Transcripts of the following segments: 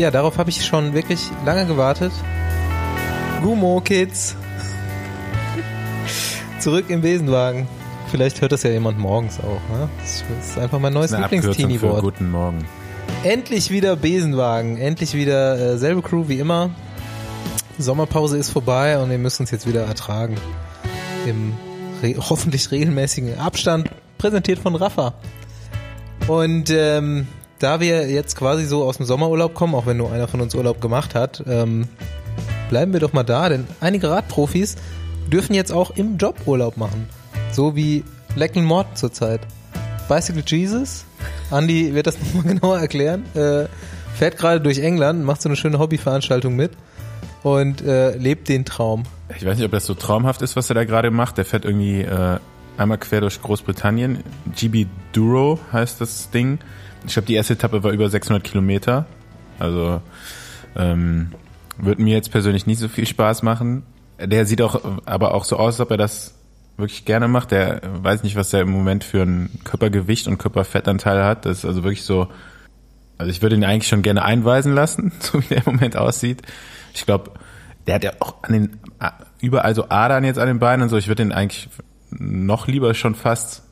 Ja, darauf habe ich schon wirklich lange gewartet. Gumo Kids. Zurück im Besenwagen. Vielleicht hört das ja jemand morgens auch. Ne? Das ist einfach mein neues Lieblings-Teenie-Wort. Guten Morgen. Endlich wieder Besenwagen. Endlich wieder äh, selbe Crew wie immer. Sommerpause ist vorbei und wir müssen uns jetzt wieder ertragen. Im re hoffentlich regelmäßigen Abstand. Präsentiert von Rafa. Und ähm, da wir jetzt quasi so aus dem Sommerurlaub kommen, auch wenn nur einer von uns Urlaub gemacht hat, ähm, bleiben wir doch mal da, denn einige Radprofis dürfen jetzt auch im Job Urlaub machen. So wie Lecken Mord zurzeit. Bicycle Jesus, Andy wird das nochmal genauer erklären, äh, fährt gerade durch England, macht so eine schöne Hobbyveranstaltung mit und äh, lebt den Traum. Ich weiß nicht, ob das so traumhaft ist, was er da gerade macht. Der fährt irgendwie äh, einmal quer durch Großbritannien. GB Duro heißt das Ding. Ich glaube, die erste Etappe war über 600 Kilometer. Also ähm, wird mir jetzt persönlich nicht so viel Spaß machen. Der sieht auch aber auch so aus, als ob er das wirklich gerne macht. Der weiß nicht, was er im Moment für ein Körpergewicht und Körperfettanteil hat. Das ist also wirklich so. Also ich würde ihn eigentlich schon gerne einweisen lassen, so wie der im Moment aussieht. Ich glaube, der hat ja auch an den überall so Adern jetzt an den Beinen und so. Ich würde ihn eigentlich noch lieber schon fast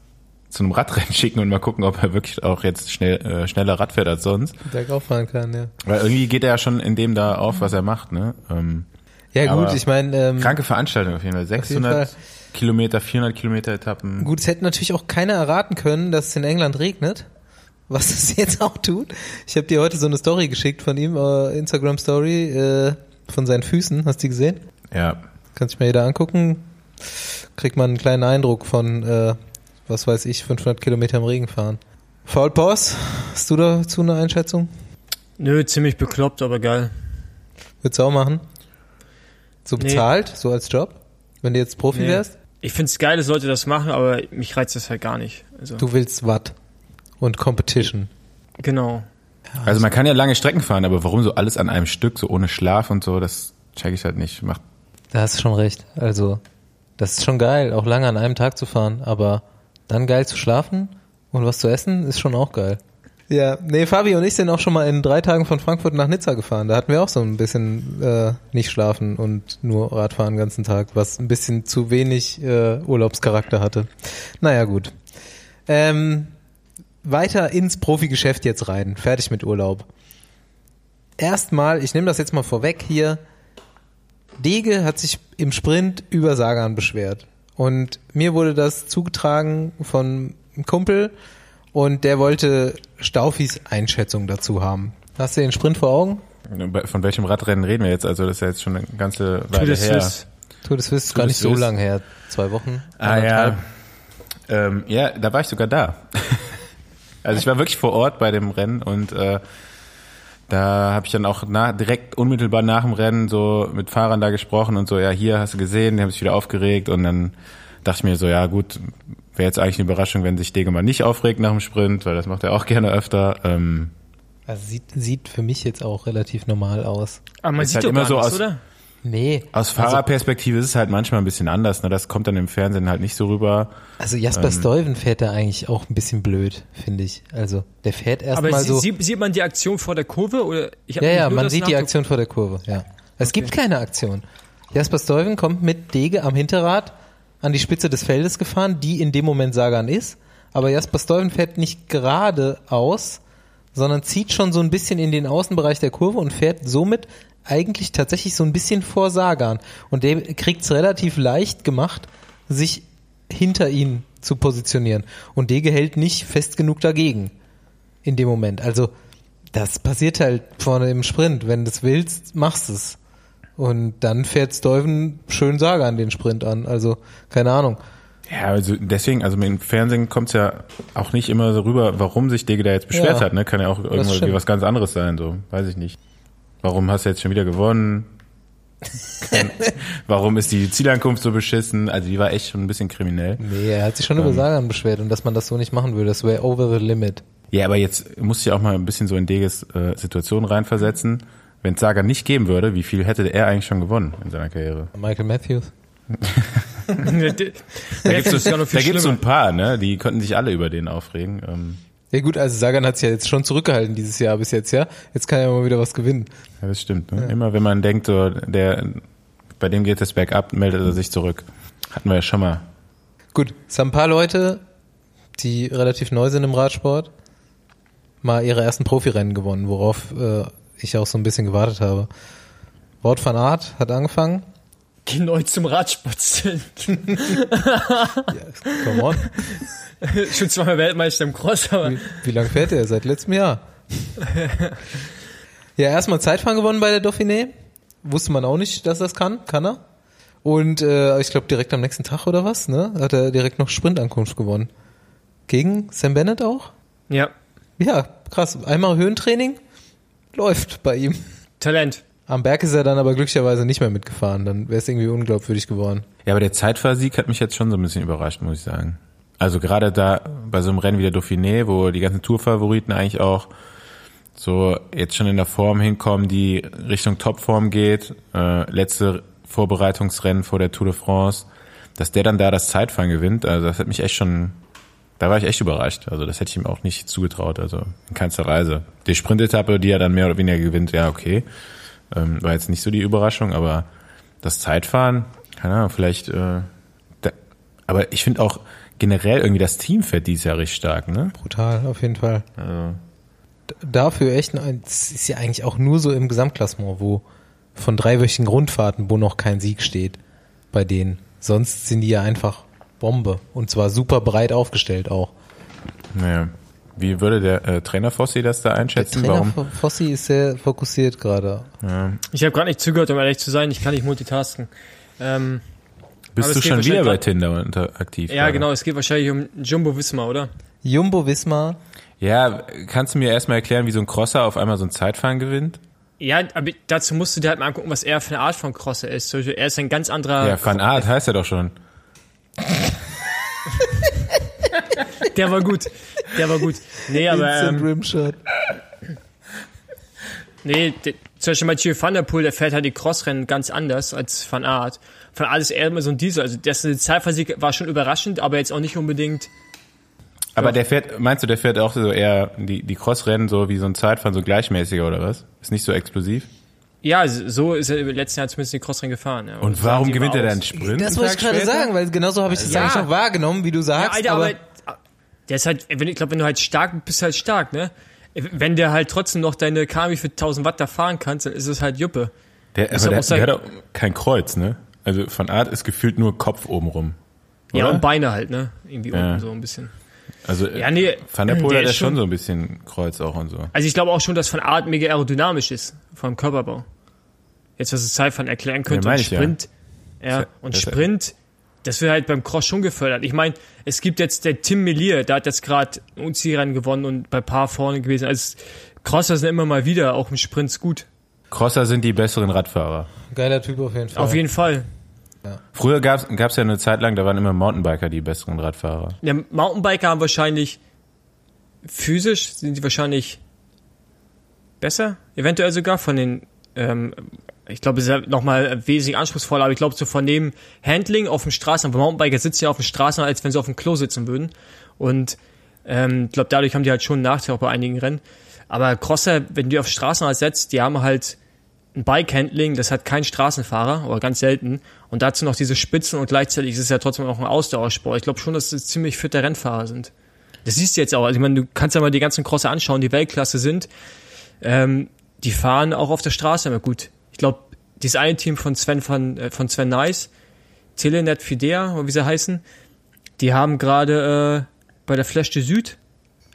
zu einem Radrennen schicken und mal gucken, ob er wirklich auch jetzt schnell äh, schneller Rad fährt als sonst. Bergauf fahren kann, ja. Weil irgendwie geht er ja schon in dem da auf, was er macht, ne? Ähm, Ja gut, ich meine, ähm, kranke Veranstaltung auf jeden Fall. jeden 600 Fall. Kilometer, 400 Kilometer Etappen. Gut, es hätte natürlich auch keiner erraten können, dass es in England regnet. Was es jetzt auch tut. Ich habe dir heute so eine Story geschickt von ihm, äh, Instagram Story, äh, von seinen Füßen. Hast du die gesehen? Ja. Kann sich mal jeder angucken. Kriegt man einen kleinen Eindruck von, äh, was weiß ich, 500 Kilometer im Regen fahren. Faul Boss, hast du dazu eine Einschätzung? Nö, ziemlich bekloppt, aber geil. Würdest du auch machen? So Nee. bezahlt, so als Job? Wenn du jetzt Profi Nee. wärst? Ich find's geil, dass Leute das machen, aber mich reizt das halt gar nicht. Also, Du willst Watt und Competition. genau. Also man kann ja lange Strecken fahren, aber warum so alles an einem Stück, so ohne Schlaf und so, das check ich halt nicht. Macht Da hast du schon recht. Also, das ist schon geil, auch lange an einem Tag zu fahren, aber dann geil zu schlafen und was zu essen ist schon auch geil. Ja, nee, Fabi und ich sind auch schon mal in drei Tagen von Frankfurt nach Nizza gefahren. Da hatten wir auch so ein bisschen äh, nicht schlafen und nur Radfahren den ganzen Tag, was ein bisschen zu wenig äh, Urlaubscharakter hatte. Naja, gut. Ähm, weiter ins Profigeschäft jetzt rein. Fertig mit Urlaub. Erstmal, ich nehme das jetzt mal vorweg hier, Dege hat sich im Sprint über Sagan beschwert. Und mir wurde das zugetragen von einem Kumpel und der wollte Staufis Einschätzung dazu haben. Hast du den Sprint vor Augen? von welchem Radrennen reden wir jetzt? Also das ist ja jetzt schon eine ganze Tour Weile de her. Suisse. Tour de Suisse ist Tour gar nicht so lang her. Zwei Wochen. Ah ja. Ähm, ja, da war ich sogar da. also ich war wirklich vor Ort bei dem Rennen und äh, da habe ich dann auch nach, direkt unmittelbar nach dem Rennen so mit Fahrern da gesprochen und so, ja, hier hast du gesehen, die haben sich wieder aufgeregt und dann dachte ich mir so, ja gut, wäre jetzt eigentlich eine Überraschung, wenn sich Dege mal nicht aufregt nach dem Sprint, weil das macht er auch gerne öfter. Ähm, Also sieht, sieht für mich jetzt auch relativ normal aus. Aber man sieht halt doch immer gar so nichts, aus- oder? Nee. aus Fahrerperspektive ist es halt manchmal ein bisschen anders, ne? Das kommt dann im Fernsehen halt nicht so rüber. Also Jasper Stuyven fährt da eigentlich auch ein bisschen blöd, finde ich. Also der fährt erstmal sie, so. sieht, sieht man die Aktion vor der Kurve? Oder ich Ja, ja, man sieht die Aktion vor der Kurve, ja. Es gibt keine Aktion. Jasper Stuyven kommt mit Dege am Hinterrad an die Spitze des Feldes gefahren, die in dem Moment Sagan ist. Aber Jasper Stuyven fährt nicht geradeaus, sondern zieht schon so ein bisschen in den Außenbereich der Kurve und fährt somit eigentlich tatsächlich so ein bisschen vor Sagan. Und der kriegt es relativ leicht gemacht, sich hinter ihn zu positionieren. Und Dege hält nicht fest genug dagegen in dem Moment. Also das passiert halt vorne im Sprint. Wenn du es willst, machst es. Und dann fährt Stuyven schön Sagan den Sprint an. Also keine Ahnung. Ja, also deswegen, also im Fernsehen kommt's ja auch nicht immer so rüber, warum sich Dege da jetzt beschwert Ja, hat, ne? Kann ja auch irgendwie was ganz anderes sein, so, weiß ich nicht. Warum hast du jetzt schon wieder gewonnen? Warum ist die Zielankunft so beschissen? Also die war echt schon ein bisschen kriminell. Nee, er hat sich schon über Sagan beschwert und dass man das so nicht machen würde. Das wäre over the limit. Ja, aber jetzt du ja auch mal ein bisschen so in Deges äh, Situation reinversetzen. Wenn es Saga nicht geben würde, wie viel hätte er eigentlich schon gewonnen in seiner Karriere? Michael Matthews. da Da gibt's so, so ein paar, ne? Die könnten sich alle über den aufregen. Ähm, Ja gut, also Sagan hat sich ja jetzt schon zurückgehalten dieses Jahr bis jetzt, ja. Jetzt kann er mal wieder was gewinnen. Ja, das stimmt. Ne? Immer wenn man denkt, so, der, bei dem geht es bergab, meldet er sich zurück. Hatten wir ja schon mal. Gut, es haben ein paar Leute, die relativ neu sind im Radsport, mal ihre ersten Profirennen gewonnen, worauf äh, ich auch so ein bisschen gewartet habe. Wort van Art hat angefangen. Geh neu zum Radsport stellen. Ja, come on. Schon zweimal Weltmeister im Cross, aber Wie, wie lange fährt er? Seit letztem Jahr. ja, erstmal Zeitfahren gewonnen bei der Dauphiné. Wusste man auch nicht, dass das kann. Kann er. Und äh, ich glaube direkt am nächsten Tag oder was, ne? Hat er direkt noch Sprintankunft gewonnen. Gegen Sam Bennett auch? ja, Ja, krass. Einmal Höhentraining. Läuft bei ihm. Talent. Am Berg ist er dann aber glücklicherweise nicht mehr mitgefahren. Dann wäre es irgendwie unglaubwürdig geworden. Ja, aber der Zeitfahrsieg hat mich jetzt schon so ein bisschen überrascht, muss ich sagen. Also gerade da bei so einem Rennen wie der Dauphiné, wo die ganzen Tourfavoriten eigentlich auch so jetzt schon in der Form hinkommen, die Richtung Topform geht, äh, letzte Vorbereitungsrennen vor der Tour de France, dass der dann da das Zeitfahren gewinnt, also das hat mich echt schon, da war ich echt überrascht. Also das hätte ich ihm auch nicht zugetraut, also in keinster Weise. Die Sprintetappe, die er dann mehr oder weniger gewinnt, ja okay, ähm, war jetzt nicht so die Überraschung, aber das Zeitfahren, keine Ahnung, vielleicht, äh, da, aber ich finde auch generell irgendwie das Team fährt dieses Jahr richtig stark, ne? Brutal, auf jeden Fall. Also, Dafür echt, ein- es ist ja eigentlich auch nur so im Gesamtklassement, wo von dreiwöchigen Grundfahrten, wo noch kein Sieg steht bei denen. Sonst sind die ja einfach Bombe. Und zwar super breit aufgestellt auch. naja. Wie würde der äh, Trainer Fossi das da Der einschätzen? Trainer Warum? Fo- Fossi ist sehr fokussiert gerade. Ja. Ich habe gerade nicht zugehört, um ehrlich zu sein. Ich kann nicht multitasken. Ähm, Bist du schon wieder bei Tinder unter, aktiv? ja, gerade? genau. Es geht wahrscheinlich um Jumbo Wismar, oder? Jumbo Wismar, Ja, kannst du mir erstmal erklären, wie so ein Crosser auf einmal so ein Zeitfahren gewinnt? Ja, aber dazu musst du dir halt mal angucken, was er für eine Art von Crosser ist. Er ist ein ganz anderer. Ja, Van Art heißt er doch schon. Der war gut. Der war gut. Nee, aber Instant ähm, Rimshot. nee, der, zum Beispiel Mathieu Van der Poel, der fährt halt die Crossrennen ganz anders als Van Aert. Van Aert ist eher immer so ein Diesel. Also das Zeitversieg war schon überraschend, aber jetzt auch nicht unbedingt. Aber der fährt, meinst du, der fährt auch so eher die, die Crossrennen so wie so ein Zeitfahren, so gleichmäßiger oder was? Ist nicht so explosiv? Ja, so ist er im letzten Jahr zumindest die Crossrennen gefahren. Ja. Und das warum gewinnt er dann Sprint? Das wollte ich gerade sagen, weil genauso habe ich das Ja. eigentlich auch wahrgenommen, wie du Ja, sagst. Alter, aber, aber, der ist halt, wenn, ich glaube, wenn du halt stark bist, bist du halt stark, ne? Wenn der halt trotzdem noch deine Kami für 1000 Watt da fahren kannst, dann ist es halt Juppe. Der, Ist aber der, der hat auch kein Kreuz, ne? Also Van Art ist gefühlt nur Kopf oben rum. Ja, und Beine halt, ne? Irgendwie Ja. unten so ein bisschen. Also Ja, nee, Van der Poel der hat ja schon so ein bisschen Kreuz auch und so. Also ich glaube auch schon, dass Van Art mega aerodynamisch ist vom Körperbau. Jetzt, was es Zeitfahren erklären könnte. Ja, und. Sprint, ja, Ja, und Sprint, das wird halt beim Cross schon gefördert. Ich meine, es gibt jetzt der Tim Melier, der hat jetzt gerade ein UCI-Rennen gewonnen und bei Paar vorne gewesen. Also Crosser sind immer mal wieder, auch im Sprints gut. Crosser sind die besseren Radfahrer. geiler Typ auf jeden Fall. Auf jeden Fall. Früher gab's gab's ja eine Zeit lang, da waren immer Mountainbiker die besseren Radfahrer. Ja, Mountainbiker haben wahrscheinlich physisch sind die wahrscheinlich besser, eventuell sogar von den, ähm, ich glaube, es ist ja nochmal wesentlich anspruchsvoller, aber ich glaube, von dem Handling auf dem Straßen, weil Mountainbiker sitzen ja auf dem Straßen, als wenn sie auf dem Klo sitzen würden. Und ähm, ich glaube, dadurch haben die halt schon einen Nachteil auch bei einigen Rennen. Aber Crosser, wenn du die auf Straßen setzt, die haben halt ein Bike-Handling, das hat kein Straßenfahrer oder ganz selten. Und dazu noch diese Spitzen und gleichzeitig ist es ja trotzdem auch ein Ausdauersport. Ich glaube schon, dass es ziemlich fitte Rennfahrer sind. Das siehst du jetzt auch. Also ich meine, du kannst ja mal die ganzen Crosser anschauen, die Weltklasse sind. Ähm, die fahren auch auf der Straße immer gut. Ich glaube, dieses eine Team von Sven von, äh, von Sven Nice, Telenet Fidea, oder wie sie heißen, die haben gerade äh, bei der Flash de Süd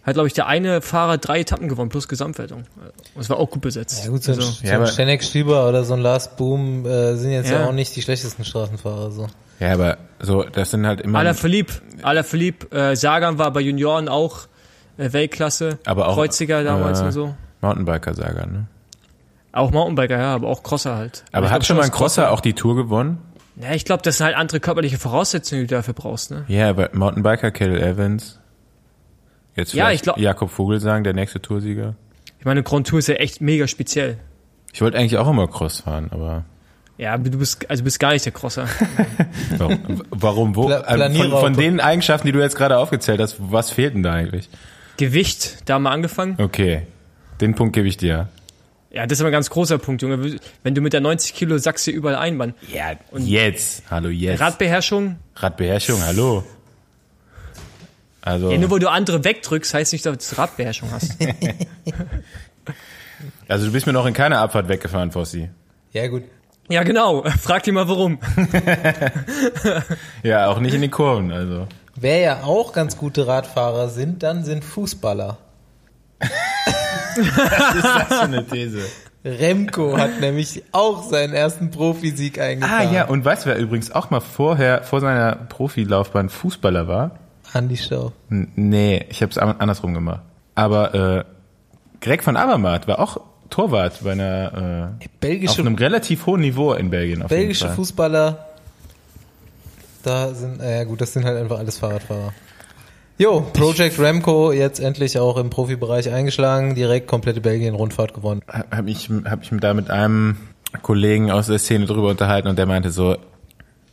hat, glaube ich, der eine Fahrer drei Etappen gewonnen, plus Gesamtwertung. Und es war auch gut besetzt. Ja gut, so Also, so Ja, ein aber- Stenek Stüber oder so ein Lars Boom äh, sind jetzt ja. Ja. auch nicht die schlechtesten Straßenfahrer. So. Ja, aber so, das sind halt immer. Alaphilippe, Alaphilippe, äh, Sagan war bei Junioren auch äh, Weltklasse, Aber auch, Kreuziger damals äh, und so. Mountainbiker sagen, ne? Auch Mountainbiker, ja, aber auch Crosser halt. Aber ich hat glaub schon mal ein Crosser auch die Tour gewonnen? Ja, ich glaube, das sind halt andere körperliche Voraussetzungen, die du dafür brauchst, ne? Ja, aber Mountainbiker, Kettle Evans. Jetzt Ja, ich glaub- Jakob Vogelsang, der nächste Toursieger. Ich meine, Grand Tour ist ja echt mega speziell. Ich wollte eigentlich auch immer Cross fahren, aber Ja, aber du bist, also du bist gar nicht der Crosser. warum? warum wo? Pla- Also von, von den Eigenschaften, die du jetzt gerade aufgezählt hast, was fehlt denn da eigentlich? Gewicht, da haben wir angefangen. Okay, den Punkt gebe ich dir. Ja, das ist aber ein ganz großer Punkt, Junge. Wenn du mit der 90 Kilo sagst dir überall ein, Mann. Ja, und jetzt. Hallo, jetzt. Radbeherrschung? Radbeherrschung, hallo. Also. Ja, nur weil du andere wegdrückst, heißt nicht, dass du Radbeherrschung hast. also du bist mir noch in keiner Abfahrt weggefahren, Fossi. Ja, gut. Ja, genau. Frag dir mal warum. ja, auch nicht in den Kurven, also. Wer ja auch ganz gute Radfahrer sind, dann sind Fußballer. Was ist das für eine These? Remco hat nämlich auch seinen ersten Profisieg eingefahren. Ah ja, und weißt du, wer übrigens auch mal vorher, vor seiner Profilaufbahn Fußballer war? Andi Stau. N nee, ich habe es andersrum gemacht. Aber äh, Greg von Avermaet war auch Torwart bei einer äh, belgische, auf einem relativ hohen Niveau in Belgien. Belgische Fußballer, da sind, äh, ja gut, das sind halt einfach alles Fahrradfahrer. Jo, Project Remco jetzt endlich auch im Profibereich eingeschlagen, direkt komplette Belgien-Rundfahrt gewonnen. Habe ich, hab ich da mit einem Kollegen aus der Szene drüber unterhalten und der meinte so,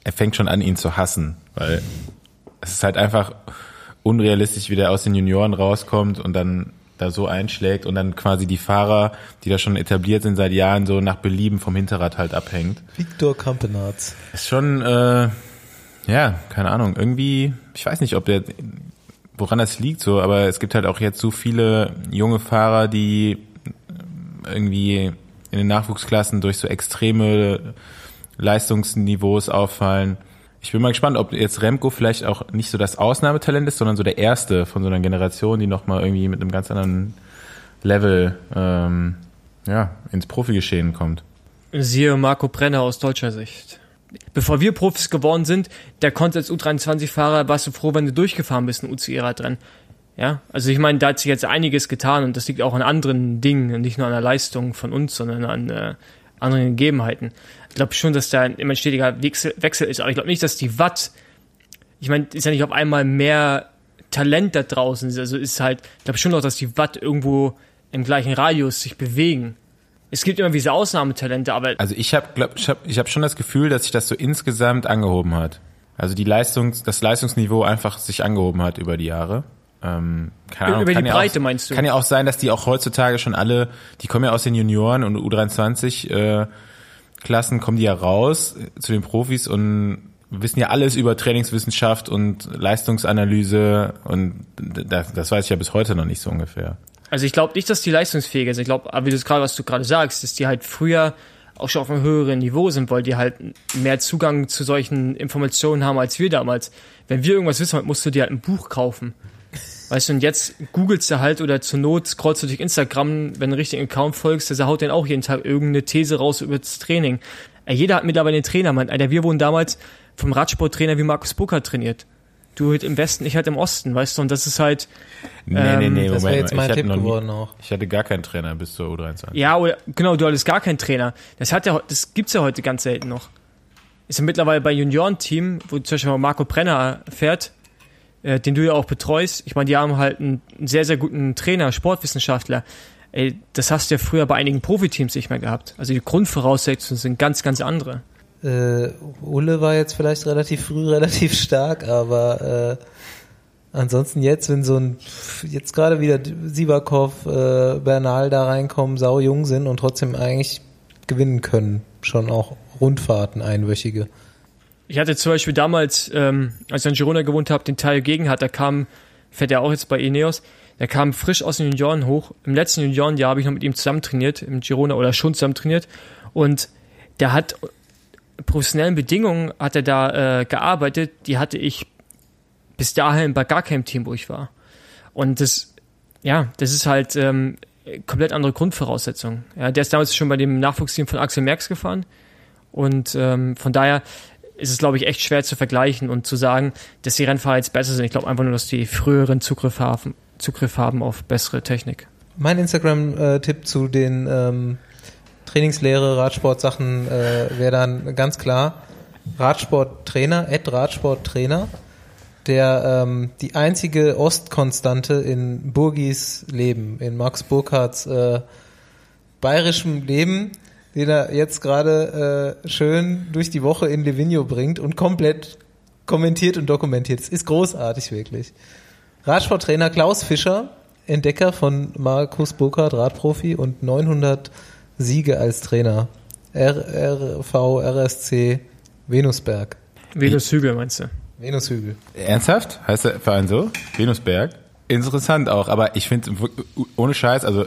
er fängt schon an, ihn zu hassen, weil es ist halt einfach unrealistisch, wie der aus den Junioren rauskommt und dann da so einschlägt und dann quasi die Fahrer, die da schon etabliert sind seit Jahren, so nach Belieben vom Hinterrad halt abhängt. Victor Campenarz. Ist schon, äh, ja, keine Ahnung, irgendwie, ich weiß nicht, ob der woran das liegt so, aber es gibt halt auch jetzt so viele junge Fahrer, die irgendwie in den Nachwuchsklassen durch so extreme Leistungsniveaus auffallen. Ich bin mal gespannt, ob jetzt Remco vielleicht auch nicht so das Ausnahmetalent ist, sondern so der erste von so einer Generation, die nochmal irgendwie mit einem ganz anderen Level ähm, ja, ins Profigeschehen kommt. Siehe Marco Brenner aus deutscher Sicht bevor wir Profis geworden sind, der konnte als U23-Fahrer, warst du froh, wenn du durchgefahren bist, ein UCI-Radrennen. Ja, also ich meine, da hat sich jetzt einiges getan und das liegt auch an anderen Dingen, nicht nur an der Leistung von uns, sondern an äh, anderen Gegebenheiten. Ich glaube schon, dass da immer ein stetiger Wechsel, Wechsel ist, aber ich glaube nicht, dass die Watt, ich meine, ist ja nicht auf einmal mehr Talent da draußen, also ist halt, ich glaube schon noch, dass die Watt irgendwo im gleichen Radius sich bewegen es gibt immer diese Ausnahmetalente, aber. Also ich habe glaub, ich hab, ich hab schon das Gefühl, dass sich das so insgesamt angehoben hat. Also die Leistungs, das Leistungsniveau einfach sich angehoben hat über die Jahre. Ähm, keine Ahnung, über die Breite auch, meinst du? Kann ja auch sein, dass die auch heutzutage schon alle, die kommen ja aus den Junioren und U23 äh, Klassen, kommen die ja raus zu den Profis und wissen ja alles über Trainingswissenschaft und Leistungsanalyse und das, das weiß ich ja bis heute noch nicht so ungefähr. Also ich glaube nicht, dass die leistungsfähiger sind. Ich glaube, wie du es gerade, was du gerade sagst, dass die halt früher auch schon auf einem höheren Niveau sind, weil die halt mehr Zugang zu solchen Informationen haben als wir damals. Wenn wir irgendwas wissen, musst du dir halt ein Buch kaufen. Weißt du, und jetzt googelst du halt oder zur Not scrollst du durch Instagram, wenn du einen richtigen Account folgst, der haut dann auch jeden Tag irgendeine These raus über das Training. Jeder hat mittlerweile einen Trainer, man. Alter, wir wurden damals vom Radsporttrainer wie Markus Bucker trainiert du halt im Westen, ich halt im Osten, weißt du, und das ist halt. Nee, nee, nee, ähm, das wäre jetzt mein Tipp geworden nie, auch. Ich hatte gar keinen Trainer bis zur U23. Ja, oder, genau, du hattest gar keinen Trainer. Das hat ja, das gibt's ja heute ganz selten noch. Ist ja mittlerweile bei Juniorenteam, wo zum Beispiel Marco Brenner fährt, äh, den du ja auch betreust. Ich meine, die haben halt einen sehr, sehr guten Trainer, Sportwissenschaftler. Ey, das hast du ja früher bei einigen Profiteams nicht mehr gehabt. Also die Grundvoraussetzungen sind ganz, ganz andere. Äh, Ulle war jetzt vielleicht relativ früh relativ stark, aber äh, ansonsten jetzt, wenn so ein jetzt gerade wieder Sivakov, äh, Bernal da reinkommen, sau jung sind und trotzdem eigentlich gewinnen können, schon auch Rundfahrten einwöchige. Ich hatte zum Beispiel damals, ähm, als ich in Girona gewohnt habe, den Teil gegen hat, da kam, fährt er auch jetzt bei Ineos, der kam frisch aus den Junioren hoch. Im letzten Juniorenjahr habe ich noch mit ihm zusammen trainiert, im Girona oder schon zusammen trainiert und der hat professionellen Bedingungen hat er da äh, gearbeitet, die hatte ich bis dahin bei gar keinem Team, wo ich war. Und das, ja, das ist halt ähm, komplett andere Grundvoraussetzung. Ja, der ist damals schon bei dem Nachwuchsteam von Axel Merckx gefahren. Und ähm, von daher ist es, glaube ich, echt schwer zu vergleichen und zu sagen, dass die Rennfahrer jetzt besser sind. Ich glaube einfach nur, dass die früheren Zugriff haben, Zugriff haben auf bessere Technik. Mein Instagram-Tipp zu den ähm, Trainingslehre, Radsportsachen äh, wäre dann ganz klar Radsporttrainer, Ed Radsporttrainer, der ähm, die einzige Ostkonstante in Burgis Leben, in Max Burkhardts äh, bayerischem Leben, den er jetzt gerade äh, schön durch die Woche in Livigno bringt und komplett kommentiert und dokumentiert. Es ist großartig, wirklich. Radsporttrainer Klaus Fischer Entdecker von Markus Burkhardt, Radprofi und 900 Siege als Trainer. RRV, RSC, Venusberg. Venushügel meinst du? Venushügel. Ernsthaft? Heißt der Verein so? Venusberg? Interessant auch, aber ich finde, ohne Scheiß, also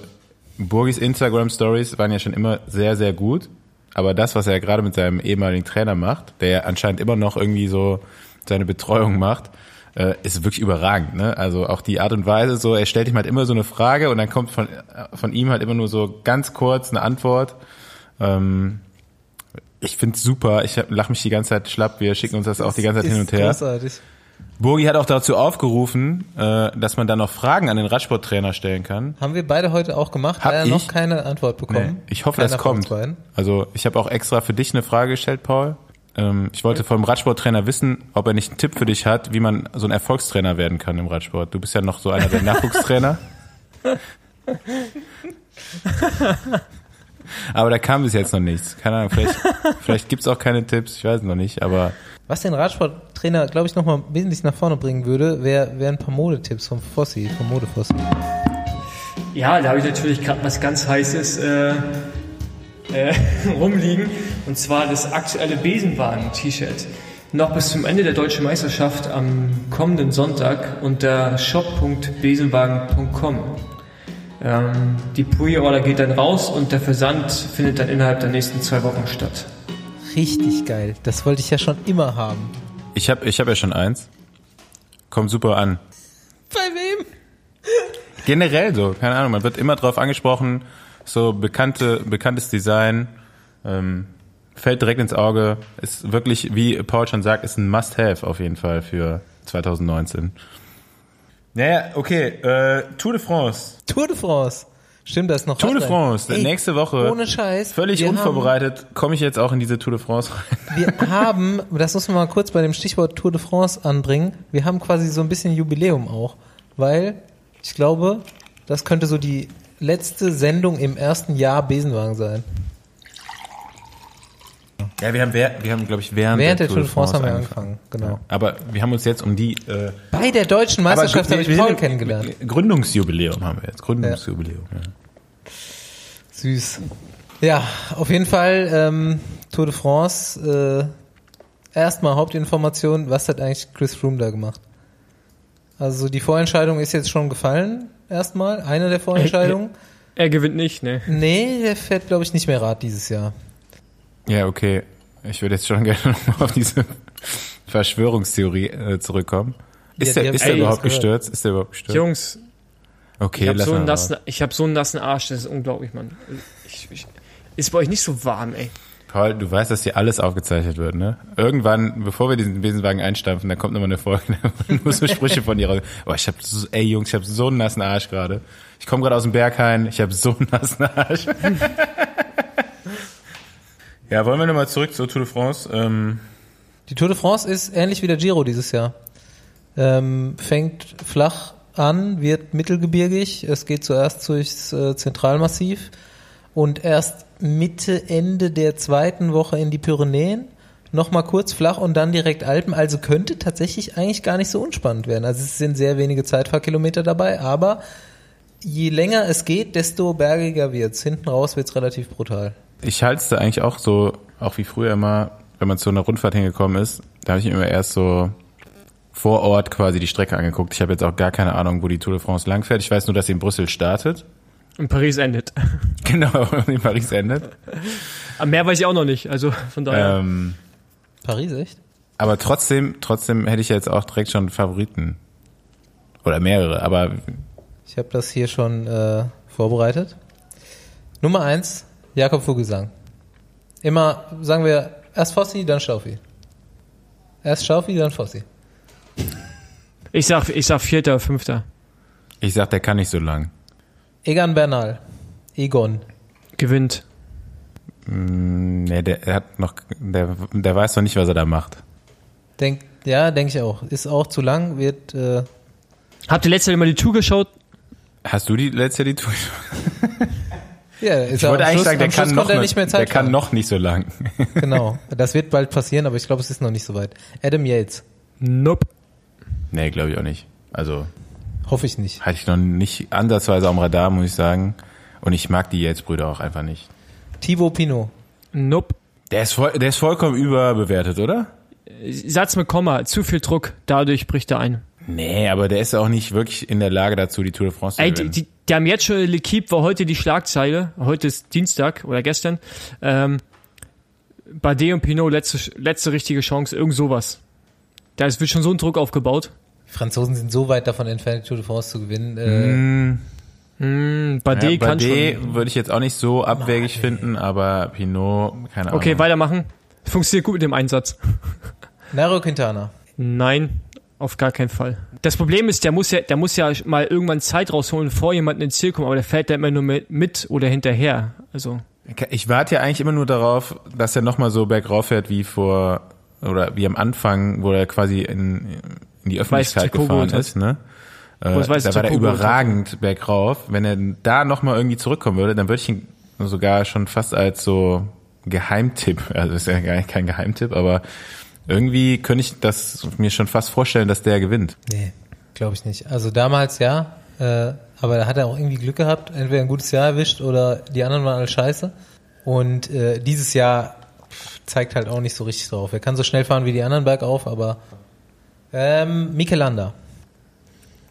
Burgis Instagram Stories waren ja schon immer sehr, sehr gut. Aber das, was er gerade mit seinem ehemaligen Trainer macht, der ja anscheinend immer noch irgendwie so seine Betreuung macht, äh, ist wirklich überragend. Ne? Also auch die Art und Weise, so er stellt ihm halt immer so eine Frage und dann kommt von, von ihm halt immer nur so ganz kurz eine Antwort. Ähm, ich find's super. Ich lach mich die ganze Zeit schlapp. Wir schicken uns das auch die ganze Zeit hin und her. Großartig. Burgi hat auch dazu aufgerufen, äh, dass man da noch Fragen an den Radsporttrainer stellen kann. Haben wir beide heute auch gemacht, Hab leider ich? noch keine Antwort bekommen. Nee, ich hoffe, Keiner das kommt. Also ich habe auch extra für dich eine Frage gestellt, Paul. Ähm, ich wollte vom Radsporttrainer wissen, ob er nicht einen Tipp für dich hat, wie man so ein Erfolgstrainer werden kann im Radsport. Du bist ja noch so einer der Nachwuchstrainer. aber da kam bis jetzt noch nichts. Keine Ahnung, vielleicht, vielleicht gibt's auch keine Tipps, ich weiß noch nicht, aber Was den Radsporttrainer, glaube ich, nochmal wesentlich nach vorne bringen würde, wären wär ein paar Modetipps vom Fossi, vom Modefossi. Ja, da habe ich natürlich gerade was ganz Heißes äh, äh, rumliegen. Und zwar das aktuelle Besenwagen-T-Shirt. Noch bis zum Ende der deutschen Meisterschaft am kommenden Sonntag unter shop.besenwagen.com. Ähm, die Pre-Order geht dann raus und der Versand findet dann innerhalb der nächsten zwei Wochen statt. Richtig geil. Das wollte ich ja schon immer haben. ich habe ich hab ja schon eins. Kommt super an. Bei wem? Generell so, keine Ahnung, man wird immer drauf angesprochen, so bekannte, bekanntes Design, ähm, fällt direkt ins Auge, ist wirklich, wie Paul schon sagt, ist ein Must-Have auf jeden Fall für 2019. Naja, okay, äh, Tour de France. Tour de France. Stimmt, da ist noch Tour de. France, Ey, nächste Woche. Ohne Scheiß. Völlig unvorbereitet komme ich jetzt auch in diese Tour de France rein. Wir haben, das muss man mal kurz bei dem Stichwort Tour de France anbringen, wir haben quasi so ein bisschen Jubiläum auch, weil ich glaube, das könnte so die letzte Sendung im ersten Jahr Besenwagen sein. Ja, wir haben, wir haben glaube ich, während, Während der Tour de France haben wir angefangen, genau. Aber wir haben uns jetzt um die äh, Bei der deutschen Meisterschaft habe ich Paul kennengelernt. Gründungsjubiläum haben wir jetzt. Gründungsjubiläum. Ja. Süß. Ja, auf jeden Fall ähm, Tour de France. Äh, erstmal Hauptinformation, was hat eigentlich Chris Froome da gemacht? Also die Vorentscheidung ist jetzt schon gefallen, erstmal. Eine der Vorentscheidungen. Er gewinnt nicht, ne? Nee, der fährt, glaube ich, nicht mehr Rad dieses Jahr. Ja, okay. Ich würde jetzt schon gerne nochmal auf diese Verschwörungstheorie äh, zurückkommen. Ist Ja, der, ist der ey, überhaupt gestürzt? Ist der überhaupt gestürzt? Jungs, okay, ich habe lass so, einen nassen- ich hab so einen nassen Arsch, das ist unglaublich, Mann. Ich, ich, ist bei euch nicht so warm, ey. Paul, du weißt, dass hier alles aufgezeichnet wird, ne? Irgendwann, bevor wir diesen Besenwagen einstampfen, da kommt nochmal eine Folge, da so Sprüche von dir raus. Oh, ich hab so, ey Jungs, ich hab so einen nassen Arsch gerade. Ich komme gerade aus dem Berghain, ich hab so einen nassen Arsch. ja, wollen wir nochmal zurück zur Tour de France? Ähm, Die Tour de France ist ähnlich wie der Giro dieses Jahr. Ähm, fängt flach an, wird mittelgebirgig. Es geht zuerst durchs äh, Zentralmassiv und erst Mitte, Ende der zweiten Woche in die Pyrenäen. Nochmal kurz flach und dann direkt Alpen. Also könnte tatsächlich eigentlich gar nicht so unspannend werden. Also es sind sehr wenige Zeitfahrkilometer dabei, aber je länger es geht, desto bergiger wird's. Hinten raus wird's relativ brutal. ich halte es da eigentlich auch so, auch wie früher immer, wenn man zu einer Rundfahrt hingekommen ist, da habe ich immer erst so vor Ort quasi die Strecke angeguckt. Ich habe jetzt auch gar keine Ahnung, wo die Tour de France langfährt. Ich weiß nur, dass sie in Brüssel startet. In Paris endet. Genau, in Paris endet. Aber mehr weiß ich auch noch nicht, also von daher. Ähm, Paris, echt? aber trotzdem, trotzdem hätte ich jetzt auch direkt schon Favoriten. Oder mehrere, aber Ich habe das hier schon äh, vorbereitet. Nummer eins, Jakob Vogelsang. Immer sagen wir erst Fossi, dann Schaufi. Erst Schaufi, dann Fossi. Ich sag, ich sag Vierter, Fünfter. ich sag, der kann nicht so lang. Egan Bernal. Egon. Gewinnt. Hm, Nee, der er hat noch, der, der weiß noch nicht, was er da macht. Denk, ja, denke ich auch. Ist auch zu lang, wird äh, Habt ihr letztes Jahr mal die Tour geschaut? Hast du die letzte die Tour? ja, ist Ich wollte eigentlich Schluss, sagen, der kann, noch, er nicht mehr der Zeit kann fahren. noch nicht so lang. Genau. Das wird bald passieren, aber ich glaube, es ist noch nicht so weit. Adam Yates. Nope. nee, glaube ich auch nicht. Also, Hoffe ich nicht. Hatte ich noch nicht ansatzweise am Radar, muss ich sagen. Und ich mag die Yates-Brüder auch einfach nicht. Thibaut Pinot. Nope. Der ist, voll, der ist vollkommen überbewertet, oder? Satz mit Komma, zu viel Druck, dadurch bricht er ein. Nee, aber der ist auch nicht wirklich in der Lage dazu, die Tour de France zu Ey, die, gewinnen. die, die haben jetzt schon, L'Equipe war heute die Schlagzeile, heute ist Dienstag oder gestern, ähm, Bardet und Pinot, letzte, letzte richtige Chance, irgend sowas. Da ist, wird schon so ein Druck aufgebaut. Die Franzosen sind so weit davon entfernt, Tour de France zu gewinnen. Äh, Hm, Hm, Bardet ja, kann schon. würde ich jetzt auch nicht so abwegig finden, aber Pinot, keine Ahnung. Okay, weitermachen. Funktioniert gut mit dem Einsatz. Nairo Quintana. Nein, auf gar keinen Fall. Das Problem ist, der muss ja, der muss ja mal irgendwann Zeit rausholen, vor jemanden ins Ziel kommen, aber der fällt da immer nur mit, mit oder hinterher. Also, Ich warte ja eigentlich immer nur darauf, dass er nochmal so bergauf fährt wie vor, oder wie am Anfang, wo er quasi in, in die Öffentlichkeit gefahren ist, ne? Äh, da war der hat. überragend bergauf. Wenn er da nochmal irgendwie zurückkommen würde, dann würde ich ihn sogar schon fast als so Geheimtipp, also ist ja gar nicht kein Geheimtipp, aber irgendwie könnte ich das mir schon fast vorstellen, dass der gewinnt. Nee, glaube ich nicht. Also damals ja, äh, aber da hat er auch irgendwie Glück gehabt, entweder ein gutes Jahr erwischt oder die anderen waren alle scheiße. Und äh, dieses Jahr zeigt halt auch nicht so richtig drauf. Er kann so schnell fahren wie die anderen bergauf, aber ähm, Mikelanda.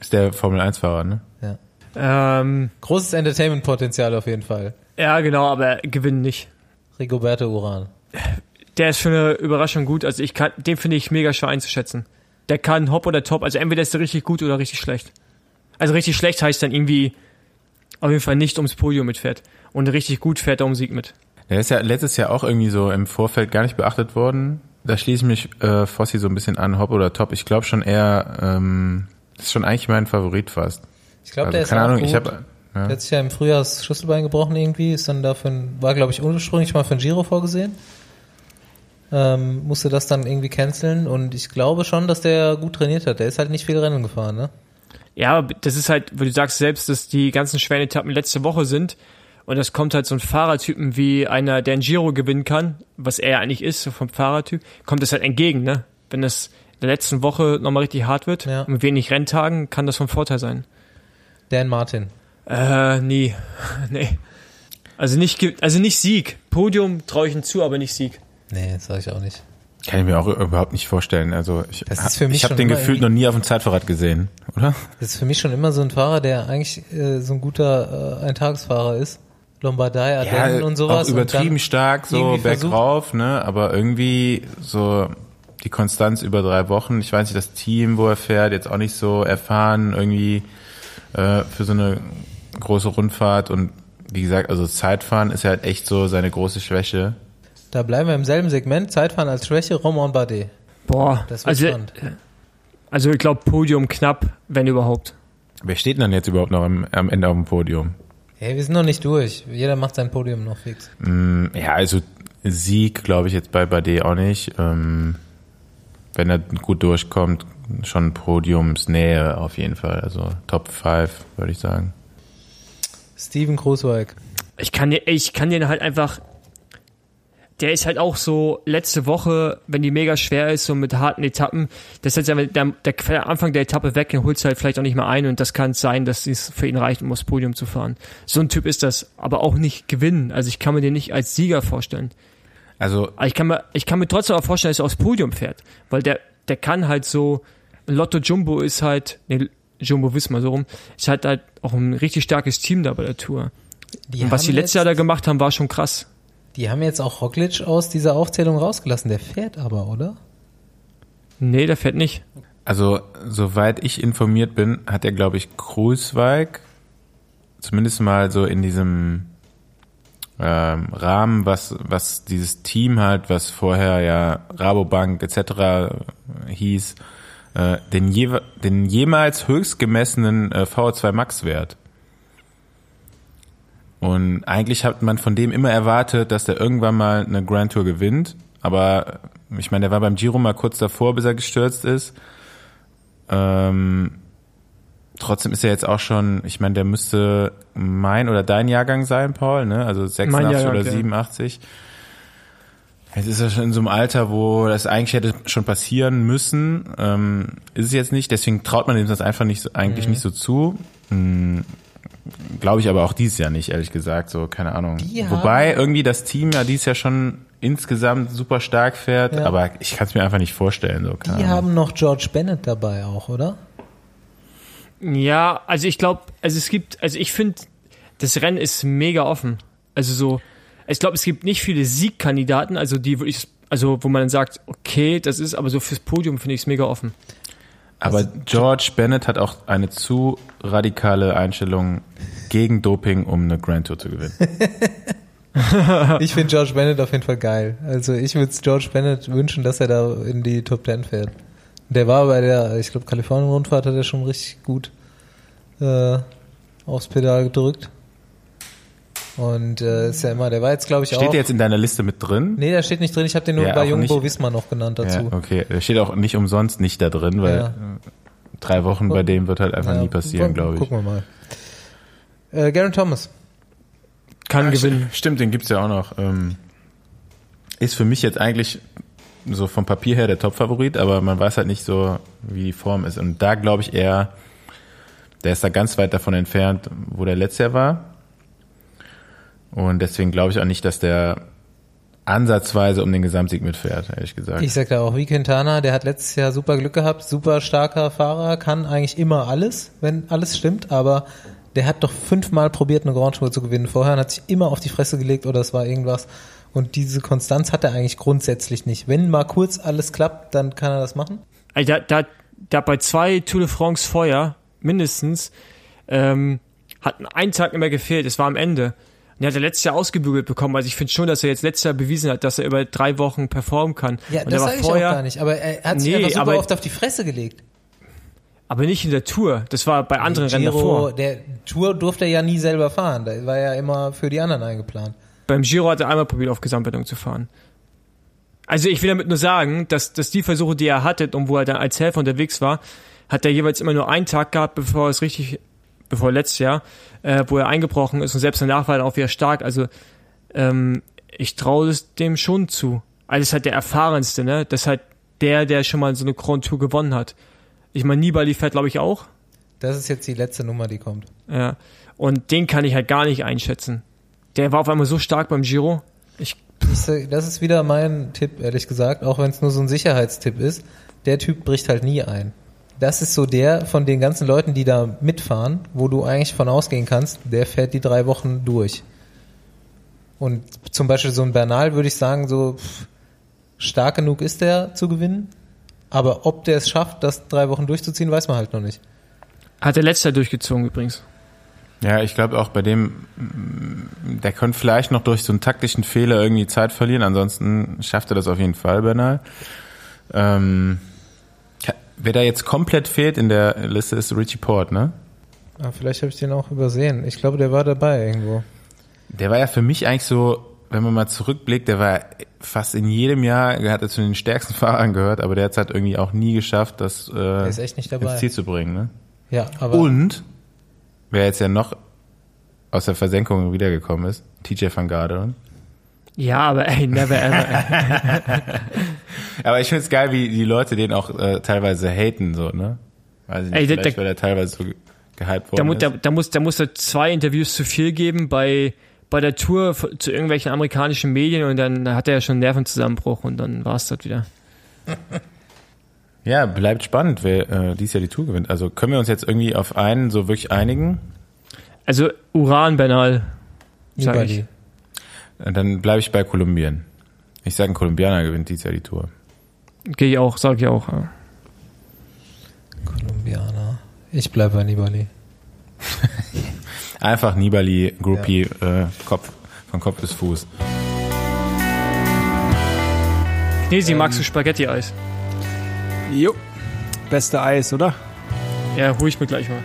Ist der Formel 1 Fahrer, ne? Ja. ähm, Großes Entertainment-Potenzial auf jeden Fall. ja, genau, aber gewinnen nicht. Rigoberto Uran. Der ist für eine Überraschung gut. Also ich kann, den finde ich mega schwer einzuschätzen. Der kann Hop oder Top. Also entweder ist er richtig gut oder richtig schlecht. Also richtig schlecht heißt dann irgendwie auf jeden Fall nicht ums Podium mitfährt. Und richtig gut fährt er um Sieg mit. Der ist ja letztes Jahr auch irgendwie so im Vorfeld gar nicht beachtet worden. Da schließe ich mich äh, Fossi so ein bisschen an, Hop oder Top. Ich glaube schon eher, ähm, das ist schon eigentlich mein Favorit fast. Ich glaube, Also, der ist keine auch Ahnung, gut. ich habe Der ja. hat sich ja im Frühjahr das Schlüsselbein gebrochen irgendwie, ist dann dafür, war glaube ich ursprünglich mal für ein Giro vorgesehen. Ähm, musste das dann irgendwie canceln und ich glaube schon, dass der gut trainiert hat. Der ist halt nicht viel Rennen gefahren, ne? Ja, aber das ist halt, weil du sagst selbst, dass die ganzen schweren Etappen letzte Woche sind. Und das kommt halt so ein Fahrertypen wie einer, der ein Giro gewinnen kann, was er ja eigentlich ist, so vom Fahrertyp, kommt das halt entgegen, ne? Wenn das in der letzten Woche nochmal richtig hart wird, Ja. mit wenig Renntagen, kann das von Vorteil sein. Dan Martin. Äh, nie. nee. Also nicht, also nicht Sieg. Podium traue ich ihm zu, aber nicht Sieg. Nee, das sage ich auch nicht. Kann ich mir auch überhaupt nicht vorstellen. Also ich, ich habe den gefühlt noch nie auf dem Zeitfahrrad gesehen, oder? Das ist für mich schon immer so ein Fahrer, der eigentlich äh, so ein guter äh, Eintagesfahrer ist. Lombardei, Ardennen und sowas. auch übertrieben und dann stark, so bergauf, ne? Aber irgendwie so die Konstanz über drei Wochen. Ich weiß nicht, das Team, wo er fährt, jetzt auch nicht so erfahren irgendwie äh, für so eine große Rundfahrt und wie gesagt, also Zeitfahren ist ja halt echt so seine große Schwäche. Da bleiben wir im selben Segment. Zeitfahren als Schwäche, Romain Bardet. Boah, Das wird also, spannend. also ich glaube Podium knapp, wenn überhaupt. Wer steht denn dann jetzt überhaupt noch am, am Ende auf dem Podium? Hey, wir sind noch nicht durch. Jeder macht sein Podium noch fix. Mm, Ja, also Sieg glaube ich jetzt bei Bardet auch nicht. Ähm, wenn er gut durchkommt, schon Podiumsnähe auf jeden Fall. Also Top 5, würde ich sagen. Steven Krusweig. Ich kann, dir- ich kann den halt einfach. Der ist halt auch so letzte Woche, wenn die mega schwer ist, so mit harten Etappen, das ist halt der, der, der Anfang der Etappe weg, den holst du halt vielleicht auch nicht mehr ein und das kann es sein, dass es für ihn reicht, um aufs Podium zu fahren. So ein Typ ist das, aber auch nicht gewinnen. Also ich kann mir den nicht als Sieger vorstellen. Also Aber ich kann mir, ich kann mir trotzdem auch vorstellen, dass er aufs Podium fährt, weil der, der kann halt so, Lotto Jumbo ist halt, nee, Jumbo Wismar so rum, ist halt halt auch ein richtig starkes Team da bei der Tour. Die Und was die letztes Jahr da gemacht haben, war schon krass. Die haben jetzt auch Roglic aus dieser Aufzählung rausgelassen. Der fährt aber, oder? Nee, der fährt nicht. Also, soweit ich informiert bin, hat er, glaube ich, Kruzweig zumindest mal so in diesem ähm, Rahmen, was, was dieses Team halt, was vorher ja Rabobank etc. hieß, äh, den, je, den jemals höchst gemessenen äh, VO2 Max-Wert. Und eigentlich hat man von dem immer erwartet, dass der irgendwann mal eine Grand Tour gewinnt. Aber ich meine, der war beim Giro mal kurz davor, bis er gestürzt ist. Ähm, trotzdem ist er jetzt auch schon, ich meine, der müsste mein oder dein Jahrgang sein, Paul, ne? Also 86 Jahrgang, oder ja. 87. Es ist ja schon in so einem Alter, wo das eigentlich hätte schon passieren müssen. Ähm, ist es jetzt nicht, deswegen traut man dem das einfach nicht eigentlich Mhm. nicht so zu. Glaube ich aber auch dieses Jahr nicht, ehrlich gesagt. So, keine Ahnung. Die Wobei irgendwie das Team ja dieses Jahr schon insgesamt super stark fährt, Ja. aber ich kann es mir einfach nicht vorstellen. So, keine Die Ahnung. haben noch George Bennett dabei auch, oder? Ja, also ich glaube, also es gibt, also ich finde, das Rennen ist mega offen. Also so, ich glaube, es gibt nicht viele Siegkandidaten, also die wirklich, also wo man dann sagt, okay, das ist, aber so fürs Podium finde ich es mega offen. Aber George Bennett hat auch eine zu radikale Einstellung gegen Doping, um eine Grand Tour zu gewinnen. Ich finde George Bennett auf jeden Fall geil. Also ich würde es George Bennett wünschen, dass er da in die Top Ten fährt. Der war bei der, ich glaube, Kalifornien-Rundfahrt hat er schon richtig gut äh, aufs Pedal gedrückt. Und äh, ist ja immer, der war jetzt, glaube ich, Steht auch. der jetzt in deiner Liste mit drin? nee, der steht nicht drin. Ich habe den nur Ja, bei nicht- Visma noch genannt dazu. Ja, okay. Der steht auch nicht umsonst nicht da drin, weil Ja. drei Wochen bei dem wird halt einfach Ja, nie passieren, glaube ich. Gucken wir mal. Äh, Garen Thomas. Kann gewinnen. st- Stimmt, den gibt's ja auch noch. Ähm, ist für mich jetzt eigentlich so vom Papier her der Top-Favorit, aber man weiß halt nicht so, wie die Form ist. Und da glaube ich eher, der ist da ganz weit davon entfernt, wo der letztes Jahr war. Und deswegen glaube ich auch nicht, dass der ansatzweise um den Gesamtsieg mitfährt, ehrlich gesagt. Ich sag da auch, wie Quintana, der hat letztes Jahr super Glück gehabt, super starker Fahrer, kann eigentlich immer alles, wenn alles stimmt, aber der hat doch fünfmal probiert, eine Grand Tour zu gewinnen vorher und hat sich immer auf die Fresse gelegt oder es war irgendwas. Und diese Konstanz hat er eigentlich grundsätzlich nicht. Wenn mal kurz alles klappt, dann kann er das machen. Also da, da, da bei zwei Tour de France vorher, mindestens, ähm, hat ein Tag immer gefehlt, es war am Ende. Und er hat er letztes Jahr ausgebügelt bekommen. Also ich finde schon, dass er jetzt letztes Jahr bewiesen hat, dass er über drei Wochen performen kann. Ja, und das er sage ich auch vorher, gar nicht. Aber er hat sich Nee, einfach super aber- oft auf die Fresse gelegt. aber nicht in der Tour. Das war bei anderen Rennen Giro, davor. der Tour durfte er ja nie selber fahren. Da war ja immer für die anderen eingeplant. Beim Giro hat er einmal probiert, auf Gesamtwertung zu fahren. Also ich will damit nur sagen, dass, dass die Versuche, die er hatte und wo er dann als Helfer unterwegs war, hat er jeweils immer nur einen Tag gehabt, bevor es richtig, bevor letztes Jahr, äh, wo er eingebrochen ist und selbst danach war er auch wieder stark. Also ähm, ich traue es dem schon zu. Also das ist halt der erfahrenste, ne? Das ist halt der, der schon mal so eine Grand Tour gewonnen hat. Ich meine, Nibali fährt, glaube ich, auch. Das ist jetzt die letzte Nummer, die kommt. Ja. Und den kann ich halt gar nicht einschätzen. Der war auf einmal so stark beim Giro. Ich das ist wieder mein Tipp, ehrlich gesagt, auch wenn es nur so ein Sicherheitstipp ist. Der Typ bricht halt nie ein. Das ist so der von den ganzen Leuten, die da mitfahren, wo du eigentlich von ausgehen kannst, der fährt die drei Wochen durch. Und zum Beispiel so ein Bernal würde ich sagen, so pff, stark genug ist der zu gewinnen. Aber ob der es schafft, das drei Wochen durchzuziehen, weiß man halt noch nicht. Hat er letztes Jahr durchgezogen übrigens. Ja, ich glaube auch bei dem, der könnte vielleicht noch durch so einen taktischen Fehler irgendwie Zeit verlieren. Ansonsten schafft er das auf jeden Fall, Bernal. Ähm, wer da jetzt komplett fehlt in der Liste ist Richie Port, ne? Ah, vielleicht habe ich den auch übersehen. Ich glaube, der war dabei irgendwo. Der war ja für mich eigentlich so, wenn man mal zurückblickt, der war fast in jedem Jahr, er hat er zu den stärksten Fahrern gehört, aber der hat es halt irgendwie auch nie geschafft, das äh, ist echt nicht dabei. ins Ziel zu bringen. Ne? Ja, aber Und wer jetzt ja noch aus der Versenkung wiedergekommen ist, TJ van Garderen. Ja, aber ey, never ever. Aber ich finde es geil, wie die Leute den auch äh, teilweise haten, so, ne? Weiß ich nicht, Ey, der- vielleicht, der- weil er teilweise so ge- gehypt da, worden ist. da, da, muss, da muss er zwei Interviews zu viel geben bei, bei der Tour zu irgendwelchen amerikanischen Medien und dann hat er ja schon einen Nervenzusammenbruch und dann war es das wieder. Ja, bleibt spannend, wer äh, dies Jahr die Tour gewinnt. Also können wir uns jetzt irgendwie auf einen so wirklich einigen? Also Uran Bernal. Sag Nibali. ich. Dann bleibe ich bei Kolumbien. Ich sage, ein Kolumbianer gewinnt dies Jahr die Tour. Gehe ich auch, sag ich auch. Ja. Kolumbianer. Ich bleibe bei Nibali. Einfach Nibali, Groupie, äh, Kopf, von Kopf bis Fuß. Knesi, magst du Spaghetti-Eis? Jo. Beste Eis, oder? Ja, hol ich mir gleich mal.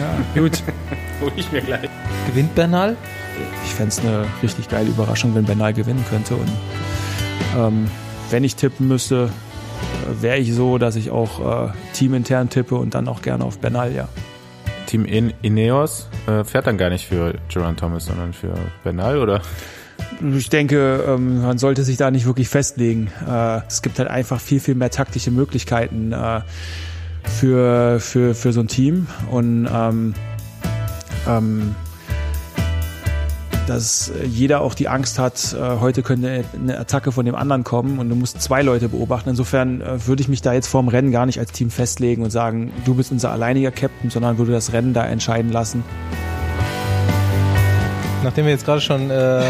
Ja. Gut. Hol ich mir gleich. Gewinnt Bernal? Ich fände es eine richtig geile Überraschung, wenn Bernal gewinnen könnte. Und ähm, wenn ich tippen müsste, wäre ich so, dass ich auch äh, teamintern tippe und dann auch gerne auf Bernal, ja. Team In Ineos äh, fährt dann gar nicht für Geron Thomas, sondern für Bernal, oder? Ich denke, ähm, man sollte sich da nicht wirklich festlegen. Äh, es gibt halt einfach viel, viel mehr taktische Möglichkeiten äh, für, für, für so ein Team. Und ähm, ähm, dass jeder auch die Angst hat, äh, heute könnte eine Attacke von dem anderen kommen und du musst zwei Leute beobachten. Insofern äh, würde ich mich da jetzt vorm Rennen gar nicht als Team festlegen und sagen, du bist unser alleiniger Captain, sondern würde das Rennen da entscheiden lassen. Nachdem wir jetzt gerade schon äh,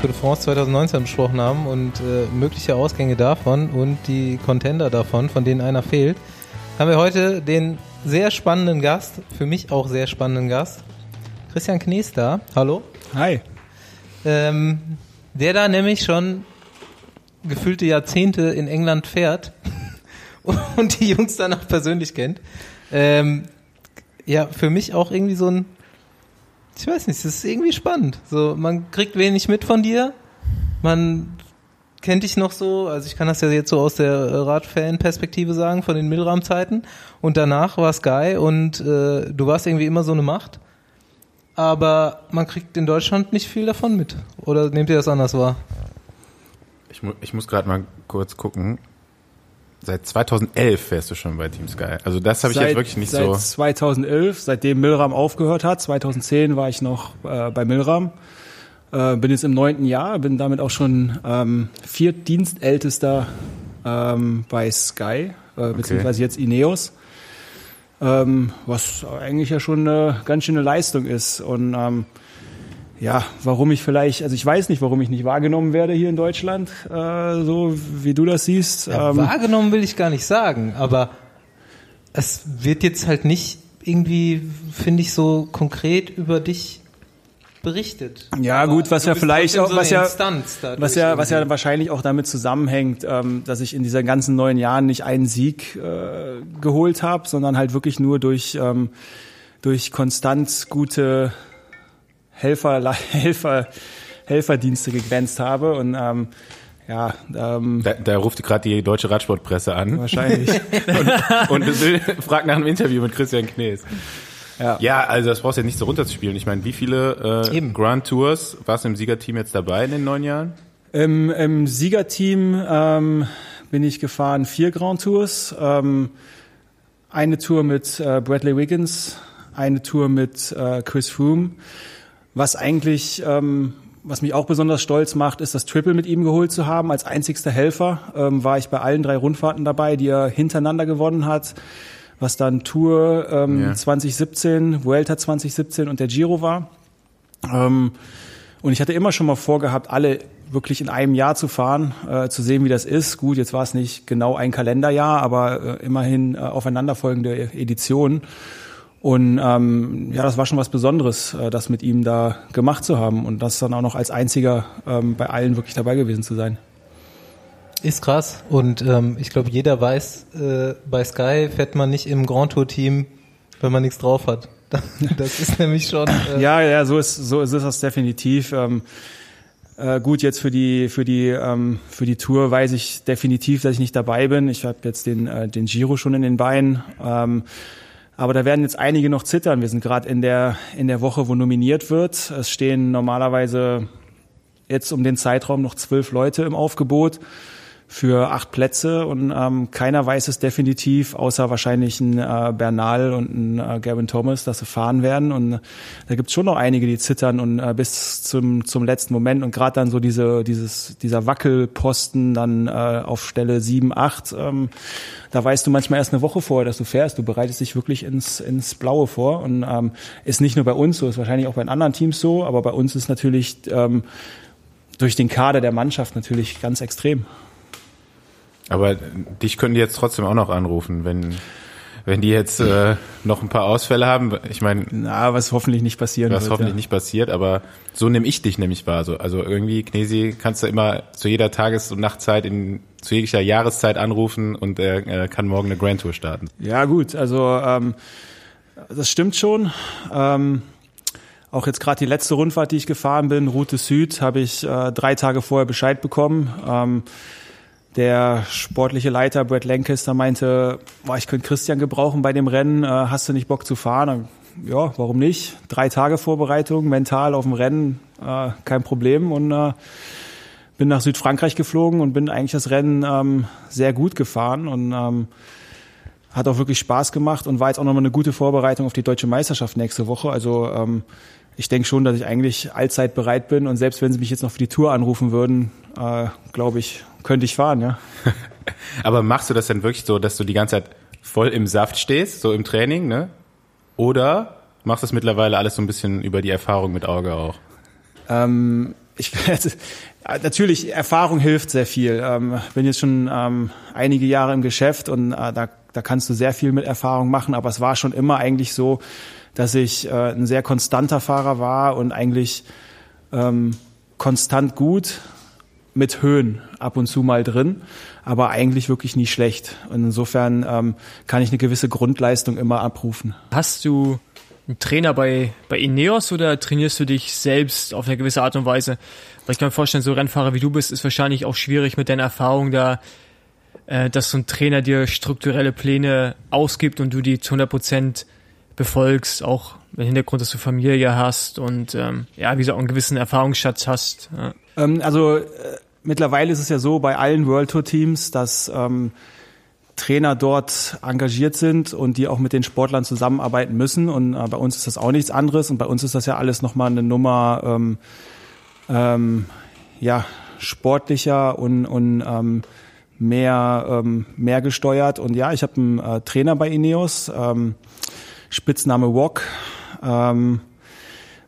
Tour de France 2019 besprochen haben und äh, mögliche Ausgänge davon und die Contender davon, von denen einer fehlt, haben wir heute den sehr spannenden Gast, für mich auch sehr spannenden Gast, Christian Knies da. Hallo. Hi. Ähm, der da nämlich schon gefühlte Jahrzehnte in England fährt und die Jungs danach persönlich kennt. Ähm, ja, für mich auch irgendwie so ein, ich weiß nicht, es ist irgendwie spannend. So, man kriegt wenig mit von dir, man kennt dich noch so, also ich kann das ja jetzt so aus der Radfan-Perspektive sagen, von den Milram-Zeiten. Und danach war es geil und äh, du warst irgendwie immer so eine Macht. Aber man kriegt in Deutschland nicht viel davon mit. Oder nehmt ihr das anders wahr? Ich, mu ich muss gerade mal kurz gucken. Seit 2011 fährst du schon bei Team Sky. Also das habe ich jetzt wirklich nicht seit so. Seit 2011, seitdem Milram aufgehört hat. 2010 war ich noch äh, bei Milram. Äh, bin jetzt im neunten Jahr, bin damit auch schon ähm, viertdienstältester ähm, bei Sky, äh, beziehungsweise jetzt Ineos. Ähm, was eigentlich ja schon eine ganz schöne Leistung ist. Und ähm, ja, warum ich vielleicht, also ich weiß nicht, warum ich nicht wahrgenommen werde hier in Deutschland, äh, so wie du das siehst. Ja, ähm, wahrgenommen will ich gar nicht sagen, aber es wird jetzt halt nicht irgendwie, finde ich, so konkret über dich berichtet. Ja, Aber gut, was ja vielleicht auch, so was eine ja, was ja, was ja wahrscheinlich auch damit zusammenhängt, ähm, dass ich in diesen ganzen neun Jahren nicht einen Sieg äh, geholt habe, sondern halt wirklich nur durch ähm, durch konstant gute Helfer, Helfer, Helferdienste gegrenzt habe und ähm, ja, ähm, Da, da ruft gerade die deutsche Radsportpresse an wahrscheinlich. und will, fragt nach einem Interview mit Christian Knees. Ja. Ja, also das brauchst du ja nicht so runterzuspielen. Ich meine, wie viele äh, Eben. Grand Tours warst du im Siegerteam jetzt dabei in den neun Jahren? Im, im Siegerteam ähm, bin ich gefahren vier Grand Tours. Ähm, eine Tour mit äh, Bradley Wiggins, eine Tour mit äh, Chris Froome. Was eigentlich, ähm, was mich auch besonders stolz macht, ist das Triple mit ihm geholt zu haben. Als einzigster Helfer ähm, war ich bei allen drei Rundfahrten dabei, die er hintereinander gewonnen hat. Was dann Tour ähm, Ja. 2017, Vuelta 2017 und der Giro war. Ähm, und ich hatte immer schon mal vorgehabt, alle wirklich in einem Jahr zu fahren, äh, zu sehen, wie das ist. Gut, jetzt war es nicht genau ein Kalenderjahr, aber äh, immerhin äh, aufeinanderfolgende Editionen. Und ähm, ja, das war schon was Besonderes, äh, das mit ihm da gemacht zu haben und das dann auch noch als einziger ähm, bei allen wirklich dabei gewesen zu sein. Ist krass. Und ähm, ich glaube, jeder weiß, äh, bei Sky fährt man nicht im Grand Tour Team, wenn man nichts drauf hat. Das ist nämlich schon. Äh, Ja, ja, so ist so ist das definitiv. Ähm, äh, gut, jetzt für die für die ähm, für die Tour weiß ich definitiv, dass ich nicht dabei bin. Ich habe jetzt den äh, den Giro schon in den Beinen. Ähm, aber da werden jetzt einige noch zittern. Wir sind gerade in der in der Woche, wo nominiert wird. Es stehen normalerweise jetzt um den Zeitraum noch zwölf Leute im Aufgebot für acht Plätze und ähm, keiner weiß es definitiv, außer wahrscheinlich ein äh, Bernal und ein äh, Gavin Thomas, dass sie fahren werden. Und äh, da gibt's schon noch einige, die zittern und äh, bis zum zum letzten Moment und gerade dann so diese dieses dieser Wackelposten dann äh, auf Stelle sieben, acht, ähm, da weißt du manchmal erst eine Woche vorher, dass du fährst. Du bereitest dich wirklich ins ins Blaue vor und ähm, ist nicht nur bei uns so, ist wahrscheinlich auch bei anderen Teams so, aber bei uns ist natürlich ähm, durch den Kader der Mannschaft natürlich ganz extrem. Aber dich können die jetzt trotzdem auch noch anrufen, wenn wenn die jetzt äh, noch ein paar Ausfälle haben. Ich meine, Na, was hoffentlich nicht passieren was wird. hoffentlich ja. nicht passiert, aber so nehme ich dich nämlich wahr. So, also irgendwie, Knesi, kannst du immer zu jeder Tages- und Nachtzeit in zu jeglicher Jahreszeit anrufen und er äh, kann morgen eine Grand Tour starten. Ja, gut, also ähm, das stimmt schon. Ähm, auch jetzt gerade die letzte Rundfahrt, die ich gefahren bin, Route Süd, habe ich äh, drei Tage vorher Bescheid bekommen. Ähm, der sportliche Leiter Brad Lancaster meinte, boah, ich könnte Christian gebrauchen bei dem Rennen, äh, hast du nicht Bock zu fahren? Ja, warum nicht? Drei Tage Vorbereitung, mental auf dem Rennen, äh, kein Problem und äh, bin nach Südfrankreich geflogen und bin eigentlich das Rennen ähm, sehr gut gefahren und ähm, hat auch wirklich Spaß gemacht und war jetzt auch nochmal eine gute Vorbereitung auf die deutsche Meisterschaft nächste Woche. Also ähm, ich denke schon, dass ich eigentlich allzeit bereit bin und selbst wenn sie mich jetzt noch für die Tour anrufen würden, äh, glaube ich, könnte ich fahren, ja. Aber machst du das denn wirklich so, dass du die ganze Zeit voll im Saft stehst, so im Training, ne? Oder machst du das mittlerweile alles so ein bisschen über die Erfahrung mit Auge auch? Ähm, ich, natürlich, Erfahrung hilft sehr viel. Ähm, bin jetzt schon ähm, einige Jahre im Geschäft und äh, da, da kannst du sehr viel mit Erfahrung machen, aber es war schon immer eigentlich so, dass ich äh, ein sehr konstanter Fahrer war und eigentlich ähm, konstant gut mit Höhen ab und zu mal drin, aber eigentlich wirklich nie schlecht. Und insofern ähm, kann ich eine gewisse Grundleistung immer abrufen. Hast du einen Trainer bei, bei Ineos oder trainierst du dich selbst auf eine gewisse Art und Weise? Weil ich kann mir vorstellen, so Rennfahrer wie du bist, ist wahrscheinlich auch schwierig mit deiner Erfahrung da, äh, dass so ein Trainer dir strukturelle Pläne ausgibt und du die zu 100 Prozent befolgst, auch im Hintergrund, dass du Familie hast und ähm, ja, wie so einen gewissen Erfahrungsschatz hast. Ja. Ähm, also äh, mittlerweile ist es ja so bei allen World Tour Teams, dass ähm, Trainer dort engagiert sind und die auch mit den Sportlern zusammenarbeiten müssen. Und äh, bei uns ist das auch nichts anderes. Und bei uns ist das ja alles nochmal eine Nummer ähm, ähm, ja, sportlicher und, und ähm, mehr, ähm, mehr gesteuert. Und ja, ich habe einen äh, Trainer bei Ineos. Ähm, Spitzname Wok. Ähm,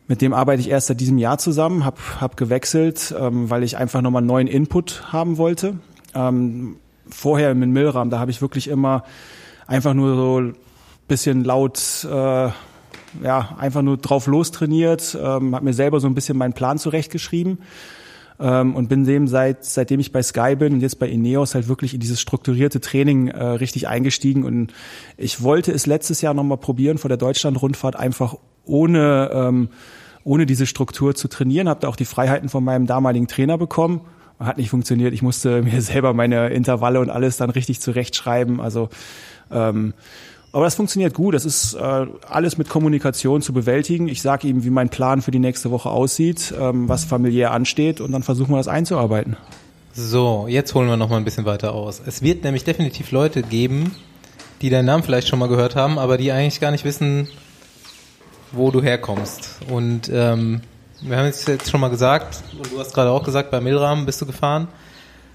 mit dem arbeite ich erst seit diesem Jahr zusammen, habe hab gewechselt, ähm, weil ich einfach nochmal neuen Input haben wollte. Ähm, vorher mit Milram, da habe ich wirklich immer einfach nur so bisschen laut, äh, ja, einfach nur drauf los trainiert, ähm, habe mir selber so ein bisschen meinen Plan zurechtgeschrieben ähm, und bin dem seit seitdem ich bei Sky bin und jetzt bei Ineos halt wirklich in dieses strukturierte Training äh, richtig eingestiegen und ich wollte es letztes Jahr nochmal probieren vor der Deutschland-Rundfahrt einfach ohne ähm, ohne diese Struktur zu trainieren, habe da auch die Freiheiten von meinem damaligen Trainer bekommen. Hat nicht funktioniert. Ich musste mir selber meine Intervalle und alles dann richtig zurechtschreiben. Also ähm, aber das funktioniert gut. Das ist äh, alles mit Kommunikation zu bewältigen. Ich sage ihm, wie mein Plan für die nächste Woche aussieht, ähm, was familiär ansteht und dann versuchen wir das einzuarbeiten. So, jetzt holen wir noch mal ein bisschen weiter aus. Es wird nämlich definitiv Leute geben, die deinen Namen vielleicht schon mal gehört haben, aber die eigentlich gar nicht wissen, wo du herkommst. Und ähm, wir haben es jetzt schon mal gesagt, und du hast gerade auch gesagt, bei Milram bist du gefahren.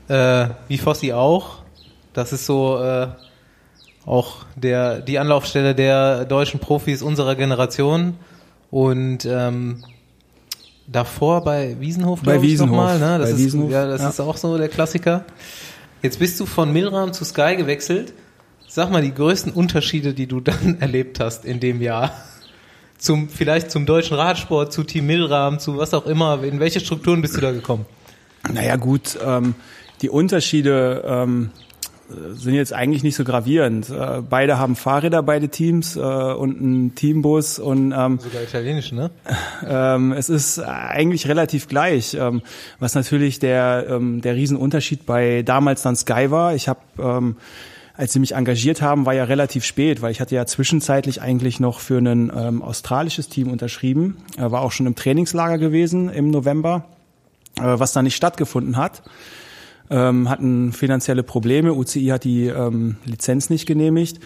Äh, wie Fossi auch. Das ist so äh, auch der die Anlaufstelle der deutschen Profis unserer Generation. Und ähm, davor bei Wiesenhof, bei Wiesenhof, mal, ne? Das bei ist, Wiesenhof, ja, das ja. ist auch so der Klassiker. Jetzt bist du von Milram zu Sky gewechselt. Sag mal die größten Unterschiede, die du dann erlebt hast in dem Jahr. Zum, vielleicht zum deutschen Radsport, zu Team Milram, zu was auch immer. In welche Strukturen bist du da gekommen? Naja gut, ähm, die Unterschiede ähm, sind jetzt eigentlich nicht so gravierend. Äh, beide haben Fahrräder, beide Teams äh, und einen Teambus und ähm, Sogar italienisch, ne? ähm, es ist eigentlich relativ gleich. Ähm, was natürlich der ähm, der Riesenunterschied bei damals dann Sky war. Ich habe ähm, als sie mich engagiert haben, war ja relativ spät, weil ich hatte ja zwischenzeitlich eigentlich noch für ein ähm, australisches Team unterschrieben, äh, war auch schon im Trainingslager gewesen im November, äh, was da nicht stattgefunden hat. Ähm, hatten finanzielle Probleme, UCI hat die ähm, Lizenz nicht genehmigt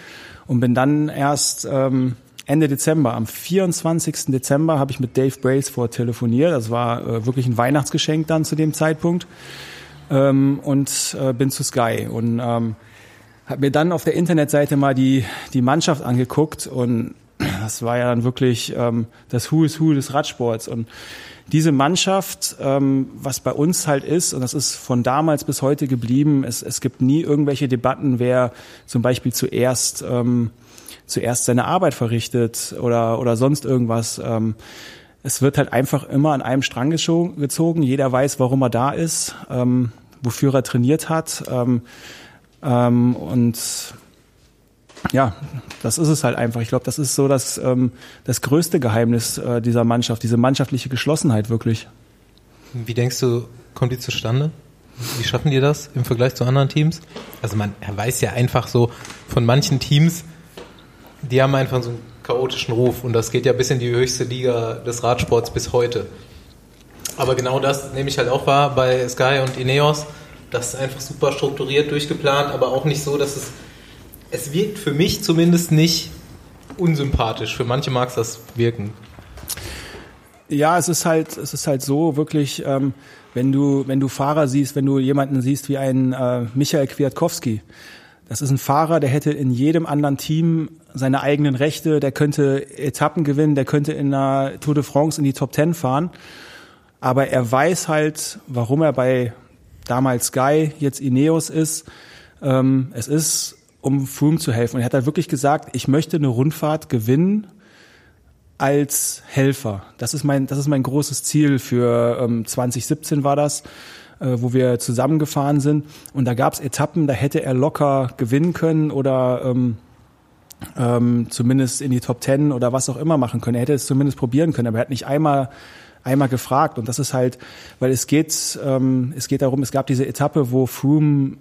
und bin dann erst ähm, Ende Dezember, am 24. Dezember habe ich mit Dave Brailsford telefoniert. Das war äh, wirklich ein Weihnachtsgeschenk dann zu dem Zeitpunkt ähm, und äh, bin zu Sky und ähm, habe mir dann auf der Internetseite mal die, die Mannschaft angeguckt und das war ja dann wirklich ähm, das Who is Who des Radsports. Und diese Mannschaft, ähm, was bei uns halt ist, und das ist von damals bis heute geblieben, es, es gibt nie irgendwelche Debatten, wer zum Beispiel zuerst, ähm, zuerst seine Arbeit verrichtet oder, oder sonst irgendwas. Ähm, es wird halt einfach immer an einem Strang gezogen. Jeder weiß, warum er da ist, ähm, wofür er trainiert hat. Ähm, ähm, und ja, das ist es halt einfach. Ich glaube, das ist so das, ähm, das größte Geheimnis äh, dieser Mannschaft, diese mannschaftliche Geschlossenheit wirklich. Wie denkst du, kommt die zustande? Wie schaffen die das im Vergleich zu anderen Teams? Also man weiß ja einfach so von manchen Teams, die haben einfach so einen chaotischen Ruf und das geht ja bis in die höchste Liga des Radsports bis heute. Aber genau das nehme ich halt auch wahr bei Sky und Ineos. Das ist einfach super strukturiert, durchgeplant, aber auch nicht so, dass es. Es wirkt für mich zumindest nicht unsympathisch. Für manche mag es das wirken. Ja, es ist halt, es ist halt so wirklich, ähm, wenn du, wenn du Fahrer siehst, wenn du jemanden siehst wie einen äh, Michael Kwiatkowski, das ist ein Fahrer, der hätte in jedem anderen Team seine eigenen Rechte, der könnte Etappen gewinnen, der könnte in einer Tour de France in die Top Ten fahren. Aber er weiß halt, warum er bei damals Sky, jetzt Ineos ist. Ähm, es ist, um Froome zu helfen. Und er hat halt wirklich gesagt, ich möchte eine Rundfahrt gewinnen als Helfer. Das ist mein, das ist mein großes Ziel für ähm, 2017 war das, äh, wo wir zusammengefahren sind. Und da gab es Etappen, da hätte er locker gewinnen können oder ähm, ähm, zumindest in die Top Ten oder was auch immer machen können. Er hätte es zumindest probieren können, aber er hat nicht einmal einmal gefragt und das ist halt, weil es geht, ähm, es geht darum, es gab diese Etappe, wo Froome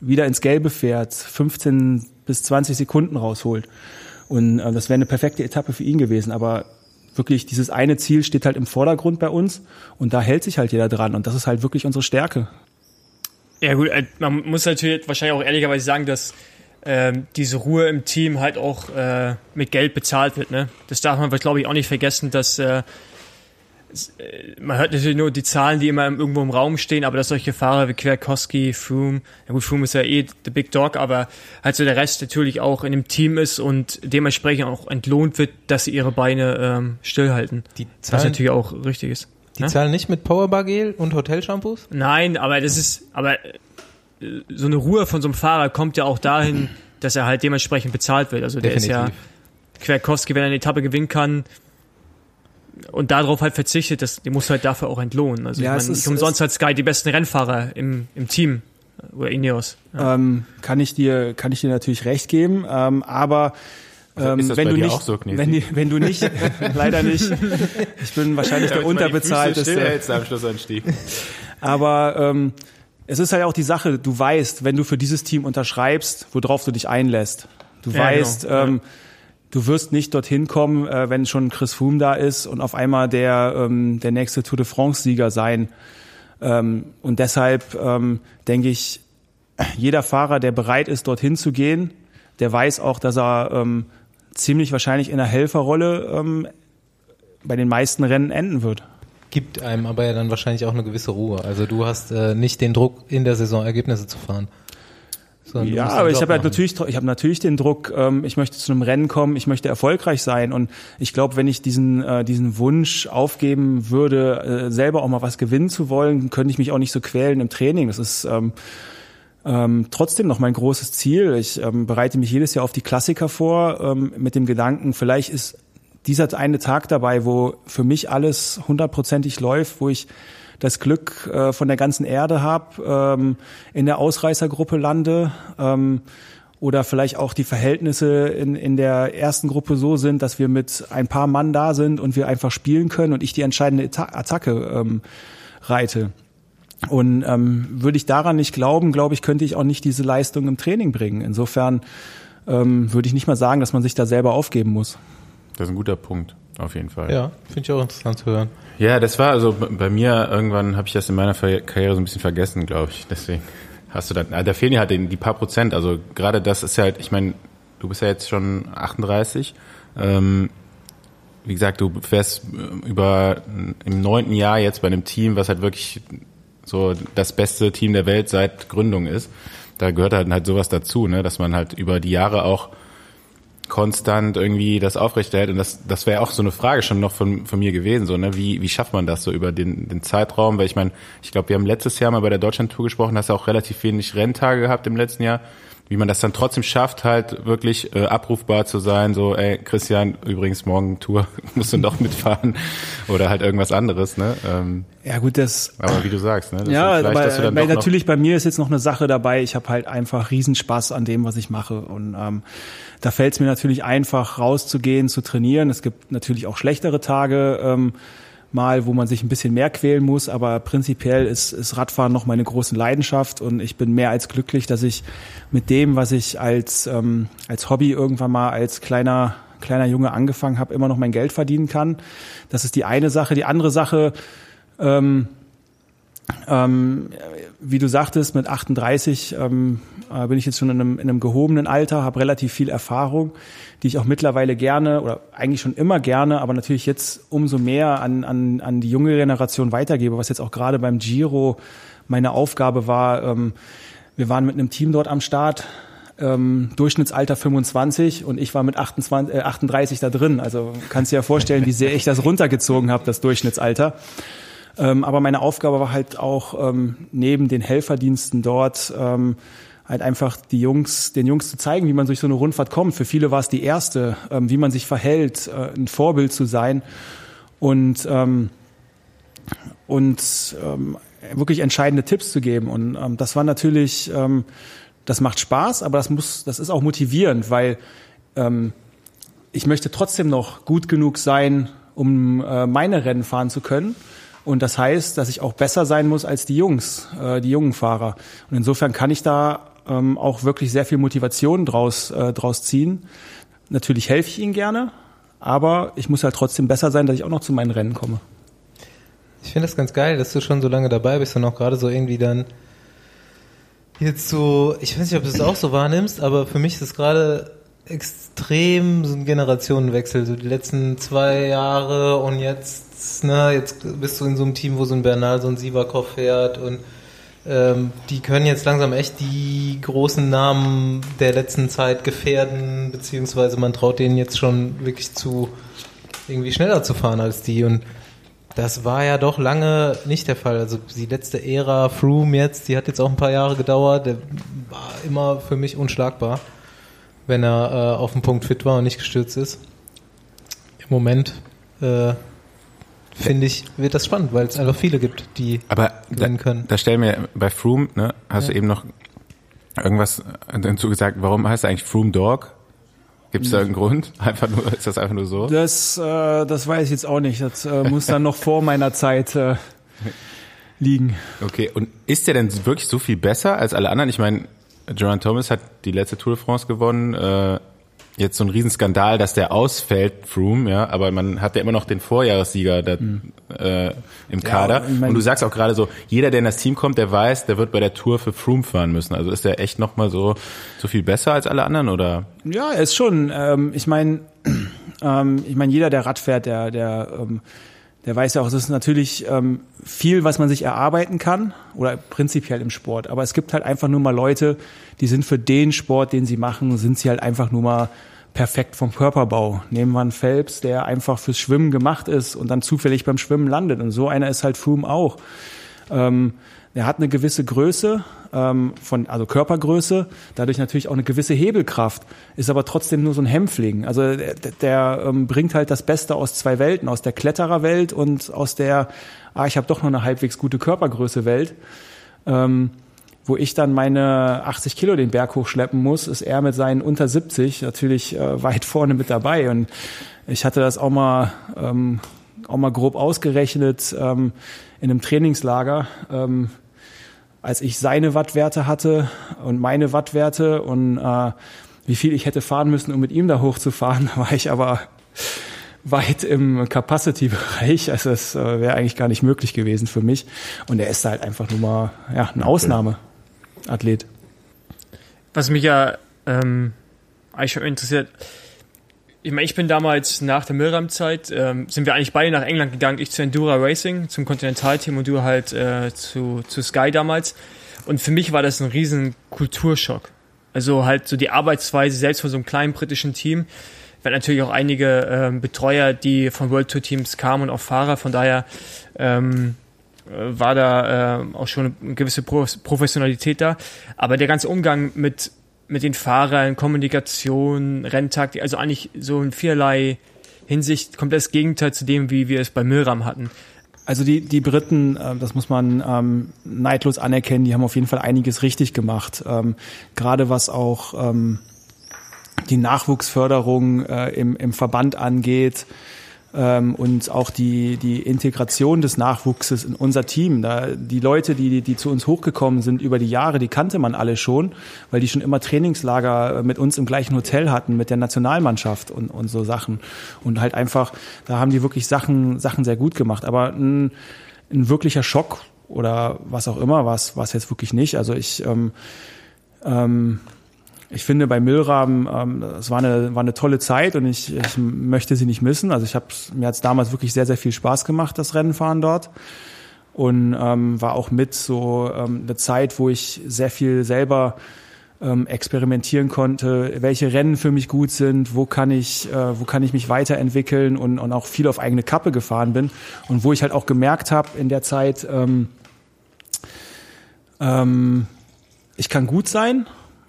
wieder ins Gelbe fährt, 15 bis 20 Sekunden rausholt und äh, das wäre eine perfekte Etappe für ihn gewesen, aber wirklich dieses eine Ziel steht halt im Vordergrund bei uns und da hält sich halt jeder dran und das ist halt wirklich unsere Stärke. Ja gut, äh, man muss natürlich wahrscheinlich auch ehrlicherweise sagen, dass ähm, diese Ruhe im Team halt auch äh, mit Geld bezahlt wird. Ne? Das darf man, glaube ich, auch nicht vergessen, dass äh, man hört natürlich nur die Zahlen, die immer irgendwo im Raum stehen, aber dass solche Fahrer wie Kwiatkowski, Froome, ja gut, Froome ist ja eh the big dog, aber halt so der Rest natürlich auch in dem Team ist und dementsprechend auch entlohnt wird, dass sie ihre Beine ähm, stillhalten. Die Zahlen, was natürlich auch richtig ist. Die ja? zahlen nicht mit Powerbar-Gel und Hotelshampoos? Nein, aber das ist, aber äh, so eine Ruhe von so einem Fahrer kommt ja auch dahin, dass er halt dementsprechend bezahlt wird. Also der Definitiv. ist ja Kwiatkowski, wenn er eine Etappe gewinnen kann, und darauf halt verzichtet, das, die muss halt dafür auch entlohnen. Also ja, ich meine, nicht umsonst hat Sky die besten Rennfahrer im, im Team oder Ineos. Ja. Ähm, kann ich dir, kann ich dir natürlich recht geben, ähm, aber ähm, wenn, du nicht, so, wenn, die, wenn du nicht, leider nicht, ich bin wahrscheinlich der unterbezahlteste. am Schlussanstieg. Aber ähm, es ist halt auch die Sache, du weißt, wenn du für dieses Team unterschreibst, worauf du dich einlässt. Du ja, weißt, genau. ähm, ja du wirst nicht dorthin kommen, äh, wenn schon Chris Froome da ist und auf einmal der, ähm, der nächste Tour de France-Sieger sein. Ähm, und deshalb ähm, denke ich, jeder Fahrer, der bereit ist, dorthin zu gehen, der weiß auch, dass er ähm, ziemlich wahrscheinlich in einer Helferrolle ähm, bei den meisten Rennen enden wird. Gibt einem aber ja dann wahrscheinlich auch eine gewisse Ruhe. Also du hast äh, nicht den Druck, in der Saison Ergebnisse zu fahren. Ja, aber ich habe halt natürlich, ich habe natürlich den Druck, ähm, ich möchte zu einem Rennen kommen, ich möchte erfolgreich sein und ich glaube, wenn ich diesen äh, diesen Wunsch aufgeben würde, äh, selber auch mal was gewinnen zu wollen, könnte ich mich auch nicht so quälen im Training. Das ist ähm, ähm, trotzdem noch mein großes Ziel. Ich ähm, bereite mich jedes Jahr auf die Klassiker vor ähm, mit dem Gedanken, vielleicht ist dieser eine Tag dabei, wo für mich alles hundertprozentig läuft, wo ich das Glück äh, von der ganzen Erde habe, ähm, in der Ausreißergruppe lande ähm, oder vielleicht auch die Verhältnisse in, in der ersten Gruppe so sind, dass wir mit ein paar Mann da sind und wir einfach spielen können und ich die entscheidende Attacke ähm, reite. Und ähm, würde ich daran nicht glauben, glaube ich, könnte ich auch nicht diese Leistung im Training bringen. Insofern ähm, würde ich nicht mal sagen, dass man sich da selber aufgeben muss. Das ist ein guter Punkt, auf jeden Fall. Ja, finde ich auch interessant zu hören. Ja, das war also bei mir irgendwann habe ich das in meiner Karriere so ein bisschen vergessen, glaube ich. Deswegen hast du da, da fehlen ja halt die paar Prozent. Also gerade das ist ja halt, ich meine, du bist ja jetzt schon 38. Ähm, wie gesagt, du fährst über im neunten Jahr jetzt bei einem Team, was halt wirklich so das beste Team der Welt seit Gründung ist. Da gehört halt, halt sowas dazu, ne, dass man halt über die Jahre auch konstant irgendwie das aufrechterhält. Und das, das wäre auch so eine Frage schon noch von, von mir gewesen, so, ne? Wie, wie schafft man das so über den, den Zeitraum? Weil ich meine, ich glaube, wir haben letztes Jahr mal bei der Deutschland-Tour gesprochen, hast ja auch relativ wenig Renntage gehabt im letzten Jahr wie man das dann trotzdem schafft, halt wirklich äh, abrufbar zu sein, so, ey, Christian, übrigens morgen Tour, musst du doch mitfahren oder halt irgendwas anderes, ne? Ähm, ja gut, das. Aber wie du sagst, ne? ja, aber, weil natürlich bei mir ist jetzt noch eine Sache dabei, ich habe halt einfach Riesenspaß an dem, was ich mache und ähm, da fällt es mir natürlich einfach rauszugehen, zu trainieren. Es gibt natürlich auch schlechtere Tage. Ähm, mal, wo man sich ein bisschen mehr quälen muss, aber prinzipiell ist, ist Radfahren noch meine große Leidenschaft und ich bin mehr als glücklich, dass ich mit dem, was ich als, ähm, als Hobby irgendwann mal als kleiner, kleiner Junge angefangen habe, immer noch mein Geld verdienen kann. Das ist die eine Sache. Die andere Sache, Ähm, ähm, wie du sagtest, mit 38 ähm, äh, bin ich jetzt schon in einem, in einem gehobenen Alter, habe relativ viel Erfahrung, die ich auch mittlerweile gerne oder eigentlich schon immer gerne, aber natürlich jetzt umso mehr an, an, an die junge Generation weitergebe, was jetzt auch gerade beim Giro meine Aufgabe war. Ähm, wir waren mit einem Team dort am Start, ähm, Durchschnittsalter 25 und ich war mit 28, äh, 38 da drin. Also kannst dir ja vorstellen, wie sehr ich das runtergezogen habe, das Durchschnittsalter. Ähm, aber meine Aufgabe war halt auch ähm, neben den Helferdiensten dort ähm, halt einfach die Jungs, den Jungs zu zeigen, wie man durch so eine Rundfahrt kommt. Für viele war es die erste, ähm, wie man sich verhält, äh, ein Vorbild zu sein und ähm, und ähm, wirklich entscheidende Tipps zu geben. Und ähm, das war natürlich, ähm, das macht Spaß, aber das muss, das ist auch motivierend, weil ähm, ich möchte trotzdem noch gut genug sein, um äh, meine Rennen fahren zu können. Und das heißt, dass ich auch besser sein muss als die Jungs, äh, die jungen Fahrer. Und insofern kann ich da ähm, auch wirklich sehr viel Motivation draus, äh, draus ziehen. Natürlich helfe ich ihnen gerne, aber ich muss halt trotzdem besser sein, dass ich auch noch zu meinen Rennen komme. Ich finde das ganz geil, dass du schon so lange dabei bist und auch gerade so irgendwie dann jetzt so, ich weiß nicht, ob du es auch so wahrnimmst, aber für mich ist es gerade extrem so ein Generationenwechsel, so die letzten zwei Jahre und jetzt, ne, jetzt bist du in so einem Team, wo so ein Bernal, so ein Sivakov fährt und ähm, die können jetzt langsam echt die großen Namen der letzten Zeit gefährden, beziehungsweise man traut denen jetzt schon wirklich zu, irgendwie schneller zu fahren als die und das war ja doch lange nicht der Fall. Also die letzte Ära Froome jetzt, die hat jetzt auch ein paar Jahre gedauert. Der war immer für mich unschlagbar, wenn er äh, auf dem Punkt fit war und nicht gestürzt ist. Im Moment äh, finde ich, wird das spannend, weil es einfach viele gibt, die Aber gewinnen da, können. da stellen wir bei Froome, ne, hast Ja. du eben noch irgendwas dazu gesagt, warum heißt er eigentlich Froome Dog? Gibt es da irgendeinen Grund? Einfach nur, ist das einfach nur so? Das, äh, das weiß ich jetzt auch nicht. Das äh, muss dann noch vor meiner Zeit äh, liegen. Okay, und ist der denn wirklich so viel besser als alle anderen? Ich meine, Geraint Thomas hat die letzte Tour de France gewonnen. Äh, jetzt so ein Riesenskandal, dass der ausfällt, Froome, ja, aber man hat ja immer noch den Vorjahressieger da, äh, im Kader. ich mein- und du sagst auch gerade so, jeder, der in das Team kommt, der weiß, der wird bei der Tour für Froome fahren müssen. Also ist der echt nochmal so, so viel besser als alle anderen, oder? Ja, er ist schon. Ähm, ich meine, ähm, ich meine, jeder, der Rad fährt, der, der, ähm, der weiß ja auch, es ist natürlich ähm, viel, was man sich erarbeiten kann oder prinzipiell im Sport. Aber es gibt halt einfach nur mal Leute, die sind für den Sport, den sie machen, sind sie halt einfach nur mal perfekt vom Körperbau. Nehmen wir einen Phelps, der einfach fürs Schwimmen gemacht ist und dann zufällig beim Schwimmen landet. Und so einer ist halt Froome auch. Ähm, er hat eine gewisse Größe, ähm, von, also Körpergröße, dadurch natürlich auch eine gewisse Hebelkraft, ist aber trotzdem nur so ein Hämpfling. Also der, der ähm, bringt halt das Beste aus zwei Welten, aus der Klettererwelt und aus der, ah, ich habe doch noch eine halbwegs gute Körpergröße Welt. Ähm, wo ich dann meine 80 Kilo den Berg hochschleppen muss, ist er mit seinen unter 70 natürlich äh, weit vorne mit dabei. Und ich hatte das auch mal, ähm, auch mal grob ausgerechnet ähm, in einem Trainingslager, ähm, als ich seine Wattwerte hatte und meine Wattwerte und äh, wie viel ich hätte fahren müssen, um mit ihm da hochzufahren, da war ich aber weit im Capacity-Bereich. Also das äh, wäre eigentlich gar nicht möglich gewesen für mich. Und er ist halt einfach nur mal ja, eine Ausnahmeathlet. Was mich ja ähm, eigentlich schon interessiert, ich meine, ich bin damals nach der Milram-Zeit, ähm, sind wir eigentlich beide nach England gegangen, ich zu Endura Racing, zum Continental-Team und du halt äh, zu, zu Sky damals. Und für mich war das ein riesen Kulturschock. Also halt so die Arbeitsweise selbst von so einem kleinen britischen Team. Hatten natürlich auch einige ähm, Betreuer, die von World Tour Teams kamen und auch Fahrer. Von daher ähm, äh, war da äh, auch schon eine gewisse Pro Professionalität da. Aber der ganze Umgang mit, mit den Fahrern, Kommunikation, Renntaktik, also eigentlich so in vielerlei Hinsicht kommt das Gegenteil zu dem, wie wir es bei Milram hatten. Also die, die Briten, äh, das muss man ähm, neidlos anerkennen, die haben auf jeden Fall einiges richtig gemacht. Ähm, Gerade was auch ähm, die Nachwuchsförderung äh, im, im Verband angeht ähm, und auch die, die Integration des Nachwuchses in unser Team. Da, die Leute, die, die zu uns hochgekommen sind über die Jahre, die kannte man alle schon, weil die schon immer Trainingslager mit uns im gleichen Hotel hatten, mit der Nationalmannschaft und, und so Sachen. Und halt einfach, da haben die wirklich Sachen, Sachen sehr gut gemacht. Aber mh, ein wirklicher Schock oder was auch immer, was was jetzt wirklich nicht. Also ich ähm, ähm, ich finde bei Milram, ähm, es war eine, war eine tolle Zeit und ich, ich möchte sie nicht missen. Also ich habe mir hat's damals wirklich sehr, sehr viel Spaß gemacht, das Rennenfahren dort. Und ähm, war auch mit so ähm, eine Zeit, wo ich sehr viel selber ähm, experimentieren konnte, welche Rennen für mich gut sind, wo kann ich, äh, wo kann ich mich weiterentwickeln und, und auch viel auf eigene Kappe gefahren bin und wo ich halt auch gemerkt habe in der Zeit, ähm, ähm, ich kann gut sein,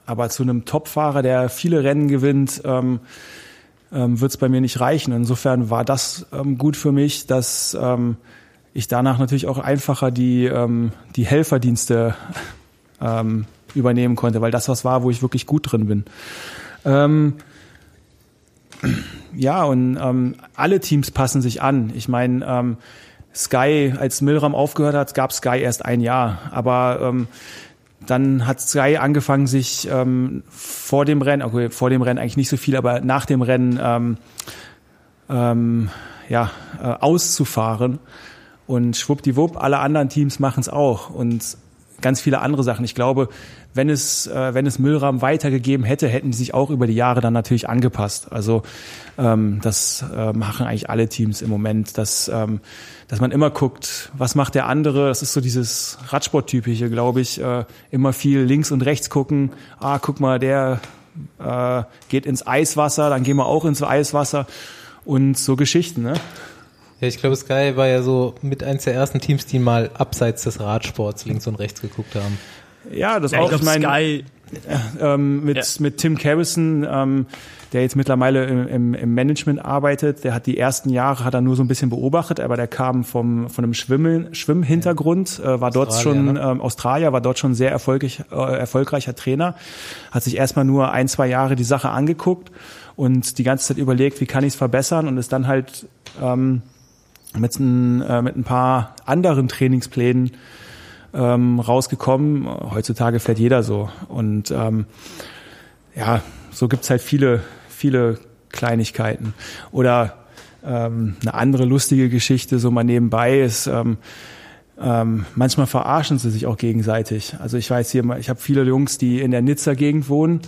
aber zu einem Topfahrer, der viele Rennen gewinnt, ähm, ähm, wird es bei mir nicht reichen. Insofern war das ähm, gut für mich, dass ähm, ich danach natürlich auch einfacher die, ähm, die Helferdienste ähm, übernehmen konnte, weil das was war, wo ich wirklich gut drin bin. Ähm, ja, und ähm, alle Teams passen sich an. Ich meine, ähm, Sky, als Milram aufgehört hat, gab Sky erst ein Jahr. Aber ähm, dann hat Sky angefangen, sich ähm, vor dem Rennen, okay, vor dem Rennen eigentlich nicht so viel, aber nach dem Rennen ähm, ähm, ja, äh, auszufahren. Und schwuppdiwupp, alle anderen Teams machen es auch. Und ganz viele andere Sachen. Ich glaube, wenn es, äh, wenn es Müllrahmen weitergegeben hätte, hätten die sich auch über die Jahre dann natürlich angepasst. Also ähm, das äh, machen eigentlich alle Teams im Moment, dass, ähm, dass man immer guckt, was macht der andere. Das ist so dieses Radsport-typische, glaube ich. Äh, immer viel links und rechts gucken. Ah, guck mal, der äh, geht ins Eiswasser, dann gehen wir auch ins Eiswasser und so Geschichten. Ne? Ja, ich glaube, Sky war ja so mit eins der ersten Teams, die mal abseits des Radsports links und rechts geguckt haben. Ja, das ja, auch. Ich, glaub, ich meine, ähm, mit, ja. mit Tim Carrison, ähm, der jetzt mittlerweile im, im, Management arbeitet, der hat die ersten Jahre hat er nur so ein bisschen beobachtet, aber der kam vom von einem Schwimmen, Schwimmhintergrund, äh, war dort schon ne? ähm, Australier, war dort schon sehr erfolgreich, äh, erfolgreicher Trainer, hat sich erstmal nur ein zwei Jahre die Sache angeguckt und die ganze Zeit überlegt, wie kann ich es verbessern und ist dann halt ähm, mit, ein, äh, mit ein paar anderen Trainingsplänen ähm, rausgekommen. Heutzutage fährt jeder so. Und ähm, ja, so gibt's halt viele, viele Kleinigkeiten. Oder ähm, eine andere lustige Geschichte, so mal nebenbei, ist, ähm, ähm, manchmal verarschen sie sich auch gegenseitig. Also ich weiß hier, ich habe viele Jungs, die in der Nizza-Gegend wohnen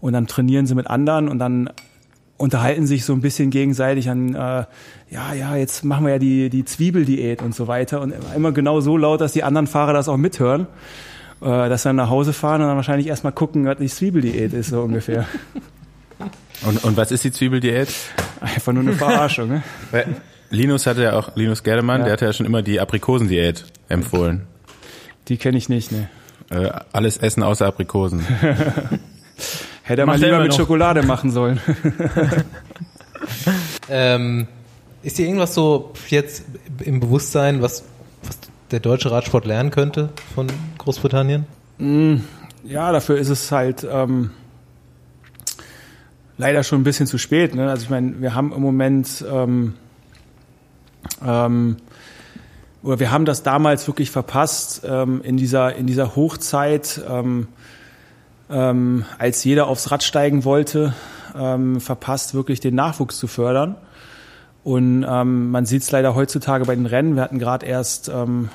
und dann trainieren sie mit anderen und dann unterhalten sich so ein bisschen gegenseitig an, äh, ja, ja, jetzt machen wir ja die, die Zwiebeldiät und so weiter. Und immer genau so laut, dass die anderen Fahrer das auch mithören. Äh, dass sie dann nach Hause fahren und dann wahrscheinlich erstmal gucken, was die Zwiebeldiät ist, so ungefähr. Und, und was ist die Zwiebeldiät? Einfach nur eine Verarschung, ne? Linus hatte ja auch, Linus Gerdemann, ja. der hatte ja schon immer die Aprikosendiät empfohlen. Die kenne ich nicht, ne? Äh, alles essen außer Aprikosen. Hätte er mal lieber mit noch. Schokolade machen sollen. ähm, ist dir irgendwas so jetzt im Bewusstsein, was, was der deutsche Radsport lernen könnte von Großbritannien? Mm, ja, dafür ist es halt ähm, leider schon ein bisschen zu spät. Ne? Also ich meine, wir haben im Moment ähm, ähm, oder wir haben das damals wirklich verpasst ähm, in dieser in dieser Hochzeit. Ähm, als jeder aufs Rad steigen wollte, ähm, verpasst, wirklich den Nachwuchs zu fördern. Und ähm, man sieht es leider heutzutage bei den Rennen. Wir hatten gerade erst ähm,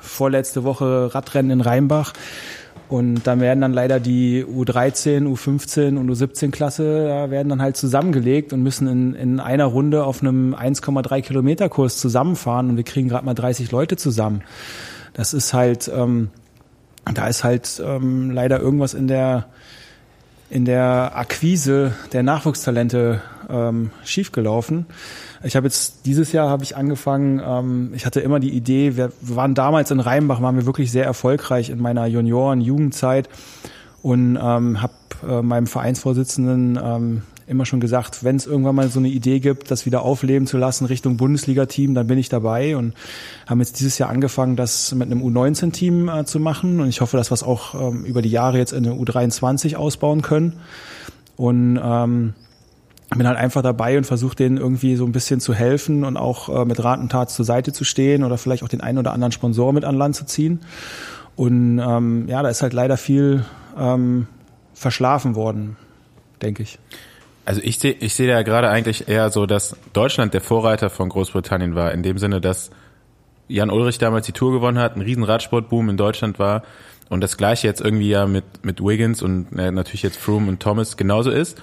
vorletzte Woche Radrennen in Rheinbach. Und dann werden dann leider die U13, U15 und U17 Klasse ja, werden dann halt zusammengelegt und müssen in, in einer Runde auf einem 1,3 Kilometer Kurs zusammenfahren und wir kriegen gerade mal 30 Leute zusammen. Das ist halt ähm, da ist halt ähm, leider irgendwas in der in der Akquise der Nachwuchstalente ähm, schiefgelaufen. Ich habe jetzt dieses Jahr habe ich angefangen. Ähm, ich hatte immer die Idee. Wir, waren damals in Rheinbach, waren wir wirklich sehr erfolgreich in meiner Junioren-Jugendzeit und ähm, habe äh, meinem Vereinsvorsitzenden ähm, immer schon gesagt, wenn es irgendwann mal so eine Idee gibt, das wieder aufleben zu lassen Richtung Bundesliga-Team, dann bin ich dabei und haben jetzt dieses Jahr angefangen, das mit einem U19-Team äh, zu machen und ich hoffe, dass wir es auch ähm, über die Jahre jetzt in eine U23 ausbauen können und ähm, bin halt einfach dabei und versuche denen irgendwie so ein bisschen zu helfen und auch äh, mit Rat und Tat zur Seite zu stehen oder vielleicht auch den einen oder anderen Sponsor mit an Land zu ziehen. Und ähm, ja, da ist halt leider viel ähm, verschlafen worden, denke ich. Also ich sehe ich sehe ja gerade eigentlich eher so, dass Deutschland der Vorreiter von Großbritannien war, in dem Sinne, dass Jan Ulrich damals die Tour gewonnen hat, ein riesen Radsportboom in Deutschland war und das gleiche jetzt irgendwie ja mit, mit Wiggins und äh, natürlich jetzt Froome und Thomas genauso ist.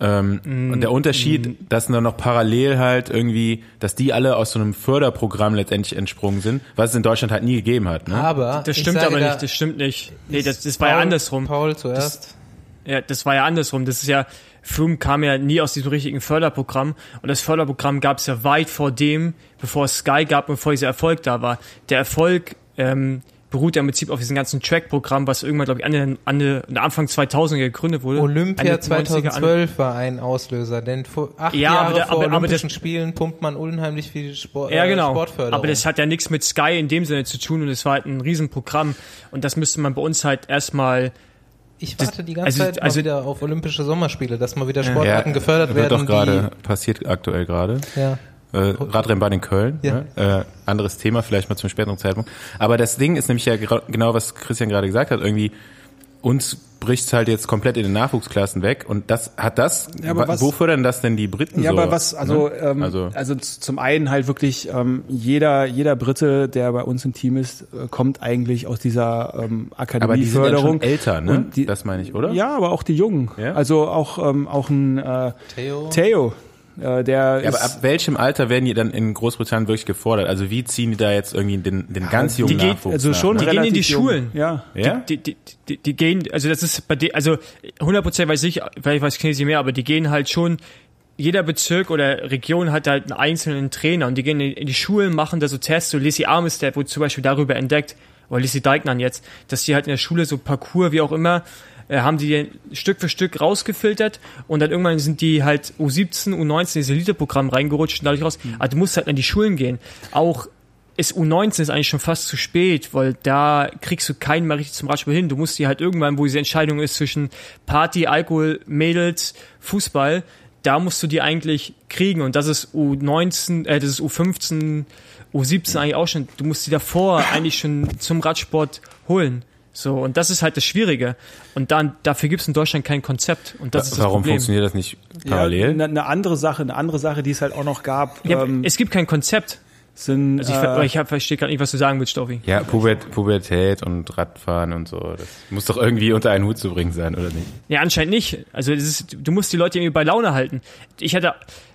Ähm, mm, und der Unterschied, mm. dass nur noch parallel halt irgendwie, dass die alle aus so einem Förderprogramm letztendlich entsprungen sind, was es in Deutschland halt nie gegeben hat. Ne? Aber das stimmt aber nicht, das stimmt nicht. Nee, das, das war ja andersrum. Paul zuerst. Das, ja, das war ja andersrum. Das ist ja, Froome kam ja nie aus diesem richtigen Förderprogramm und das Förderprogramm gab es ja weit vor dem, bevor es Sky gab und bevor dieser Erfolg da war. Der Erfolg ähm, beruht ja im Prinzip auf diesem ganzen Track-Programm, was irgendwann, glaube ich, an, an, Anfang 2000 gegründet wurde. Olympia 2012 war ein Auslöser, denn vor acht ja, Jahre aber, vor aber, Olympischen das, Spielen pumpt man unheimlich viel Sport, ja, genau. Sportförderung. Aber das hat ja nichts mit Sky in dem Sinne zu tun und es war halt ein Riesenprogramm und das müsste man bei uns halt erstmal ich warte das, die ganze also, Zeit mal also, wieder auf Olympische Sommerspiele, dass mal wieder Sportarten ja, gefördert wird werden. Wird doch gerade, passiert aktuell gerade. Ja. Äh, Radrennbahn in Köln. Ja. Ne? Äh, anderes Thema, vielleicht mal zum späteren Zeitpunkt. Aber das Ding ist nämlich ja genau, was Christian gerade gesagt hat, irgendwie uns bricht halt jetzt komplett in den Nachwuchsklassen weg. Und das hat das ja, was, wo fördern das denn die Briten ja so, aber was also, ne? ähm, also also zum einen halt wirklich ähm, jeder jeder Brite der bei uns im Team ist äh, kommt eigentlich aus dieser ähm, Akademieförderung aber die sind ja schon älter ne? Die, das meine ich oder? Ja aber auch die Jungen. Ja? also auch ähm, auch ein äh, Theo? Theo äh, der ja, aber ab welchem Alter werden die dann in Großbritannien wirklich gefordert? Also wie ziehen die da jetzt irgendwie den, den ganz jungen die Nachwuchs Also schon, nach? die gehen in die Schulen. Ja. ja? Die, die, die, die, gehen, also das ist bei denen, also 100% weiß ich, vielleicht weiß Knesi mehr, aber die gehen halt schon jeder Bezirk oder Region hat halt einen einzelnen Trainer und die gehen in die Schulen, machen da so Tests. So Lissy Armistead wurde zum Beispiel darüber entdeckt, oder Lissy Deignan jetzt, dass die halt in der Schule so Parcours, wie auch immer, äh, haben die Stück für Stück rausgefiltert und dann irgendwann sind die halt U17, U19 ins Elite-Programm reingerutscht und dadurch raus. Mhm. Also du musst halt an die Schulen gehen. Auch ist U19 ist eigentlich schon fast zu spät, weil da kriegst du keinen mehr richtig zum Radsport hin. Du musst die halt irgendwann, wo diese Entscheidung ist zwischen Party, Alkohol, Mädels, Fußball, da musst du die eigentlich kriegen und das ist U19, äh, das ist U15, U17 eigentlich auch schon. Du musst die davor eigentlich schon zum Radsport holen. So, und das ist halt das Schwierige. Und dann, dafür gibt es in Deutschland kein Konzept. Und das ist das Warum Problem. funktioniert das nicht parallel? Eine ja, ne andere Sache, eine andere Sache, die es halt auch noch gab. Ja, ähm, es gibt kein Konzept. Sind, also ich, äh, ich verstehe gar nicht, was du sagen willst, Stoffi. Ja, Pubert, Pubertät und Radfahren und so. Das muss doch irgendwie unter einen Hut zu bringen sein, oder nicht? Ja, anscheinend nicht. Also ist, du musst die Leute irgendwie bei Laune halten. Ich hatte,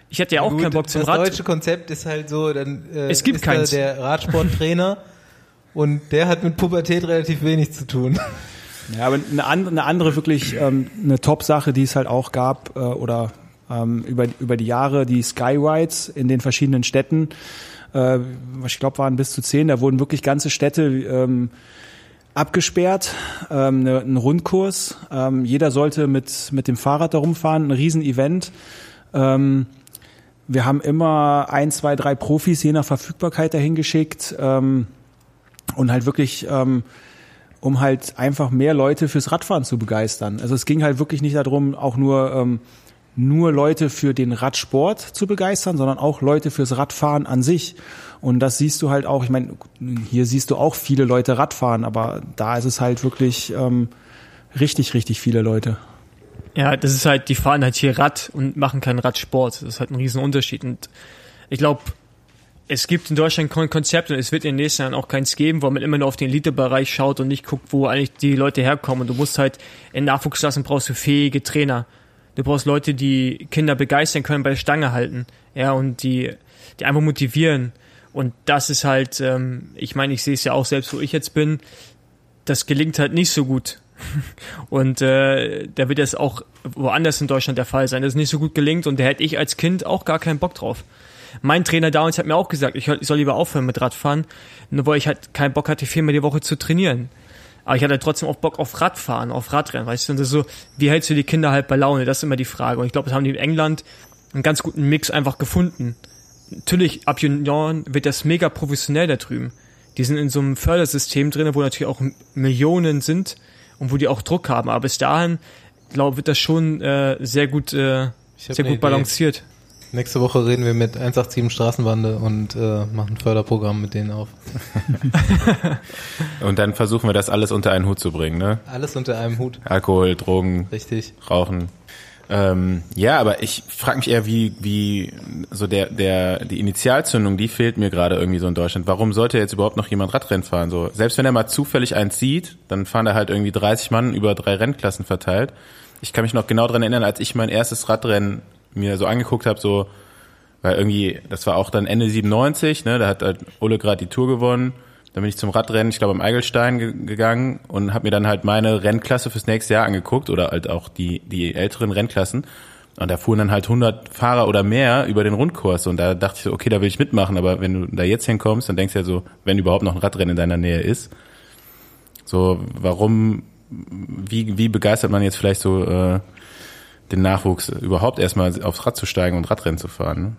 ich hatte ja, ja auch gut, keinen Bock zum das Rad. Das deutsche Konzept ist halt so, dann äh, es gibt ist keins. der Radsporttrainer und der hat mit Pubertät relativ wenig zu tun. Ja, aber eine andere, eine andere wirklich ähm, eine Top-Sache, die es halt auch gab äh, oder ähm, über, über die Jahre, die Skyrides in den verschiedenen Städten, äh, was ich glaube waren bis zu zehn, da wurden wirklich ganze Städte ähm, abgesperrt, ähm, ne, ein Rundkurs. Ähm, jeder sollte mit, mit dem Fahrrad da rumfahren, ein Riesenevent. Ähm, wir haben immer ein, zwei, drei Profis je nach Verfügbarkeit dahin geschickt ähm, und halt wirklich ähm, um halt einfach mehr Leute fürs Radfahren zu begeistern. Also es ging halt wirklich nicht darum, auch nur ähm, nur Leute für den Radsport zu begeistern, sondern auch Leute fürs Radfahren an sich. Und das siehst du halt auch, ich meine, hier siehst du auch viele Leute Radfahren, aber da ist es halt wirklich ähm, richtig, richtig viele Leute. Ja, das ist halt, die fahren halt hier Rad und machen keinen Radsport. Das ist halt ein Riesenunterschied. Und ich glaube, es gibt in Deutschland kein Konzept und es wird in den nächsten Jahren auch keins geben, wo man immer nur auf den Elitebereich schaut und nicht guckt, wo eigentlich die Leute herkommen. Und du musst halt in Nachwuchsklassen brauchst du fähige Trainer. Du brauchst Leute, die Kinder begeistern können, bei der Stange halten, ja, und die, die einfach motivieren. Und das ist halt, ähm, ich meine, ich sehe es ja auch selbst, wo ich jetzt bin, das gelingt halt nicht so gut. Und äh, da wird das auch woanders in Deutschland der Fall sein, dass es nicht so gut gelingt und da hätte ich als Kind auch gar keinen Bock drauf mein Trainer damals hat mir auch gesagt, ich soll lieber aufhören mit Radfahren, nur weil ich halt keinen Bock hatte, viermal die Woche zu trainieren. Aber ich hatte trotzdem auch Bock auf Radfahren, auf Radrennen, weißt du? Und das ist so, wie hältst du die Kinder halt bei Laune? Das ist immer die Frage. Und ich glaube, das haben die in England einen ganz guten Mix einfach gefunden. Natürlich, ab Junioren wird das mega professionell da drüben. Die sind in so einem Fördersystem drin, wo natürlich auch Millionen sind und wo die auch Druck haben. Aber bis dahin, glaube wird das schon äh, sehr gut, äh, sehr gut balanciert. Nächste Woche reden wir mit 187 Straßenbande und äh, machen ein Förderprogramm mit denen auf. und dann versuchen wir das alles unter einen Hut zu bringen, ne? Alles unter einem Hut. Alkohol, Drogen, Richtig. Rauchen. Ähm, ja, aber ich frage mich eher, wie, wie so der, der, die Initialzündung, die fehlt mir gerade irgendwie so in Deutschland. Warum sollte jetzt überhaupt noch jemand Radrennen fahren? So, selbst wenn er mal zufällig eins sieht, dann fahren da halt irgendwie 30 Mann über drei Rennklassen verteilt. Ich kann mich noch genau dran erinnern, als ich mein erstes Radrennen mir so angeguckt habe, so, weil irgendwie, das war auch dann Ende 97, ne, da hat halt Ole gerade die Tour gewonnen dann bin ich zum Radrennen, ich glaube am Eigelstein ge gegangen und habe mir dann halt meine Rennklasse fürs nächste Jahr angeguckt oder halt auch die die älteren Rennklassen. Und da fuhren dann halt 100 Fahrer oder mehr über den Rundkurs und da dachte ich so, okay, da will ich mitmachen, aber wenn du da jetzt hinkommst, dann denkst du ja so, wenn überhaupt noch ein Radrennen in deiner Nähe ist, so warum, wie wie begeistert man jetzt vielleicht so äh, den Nachwuchs überhaupt erstmal aufs Rad zu steigen und Radrennen zu fahren? Ne?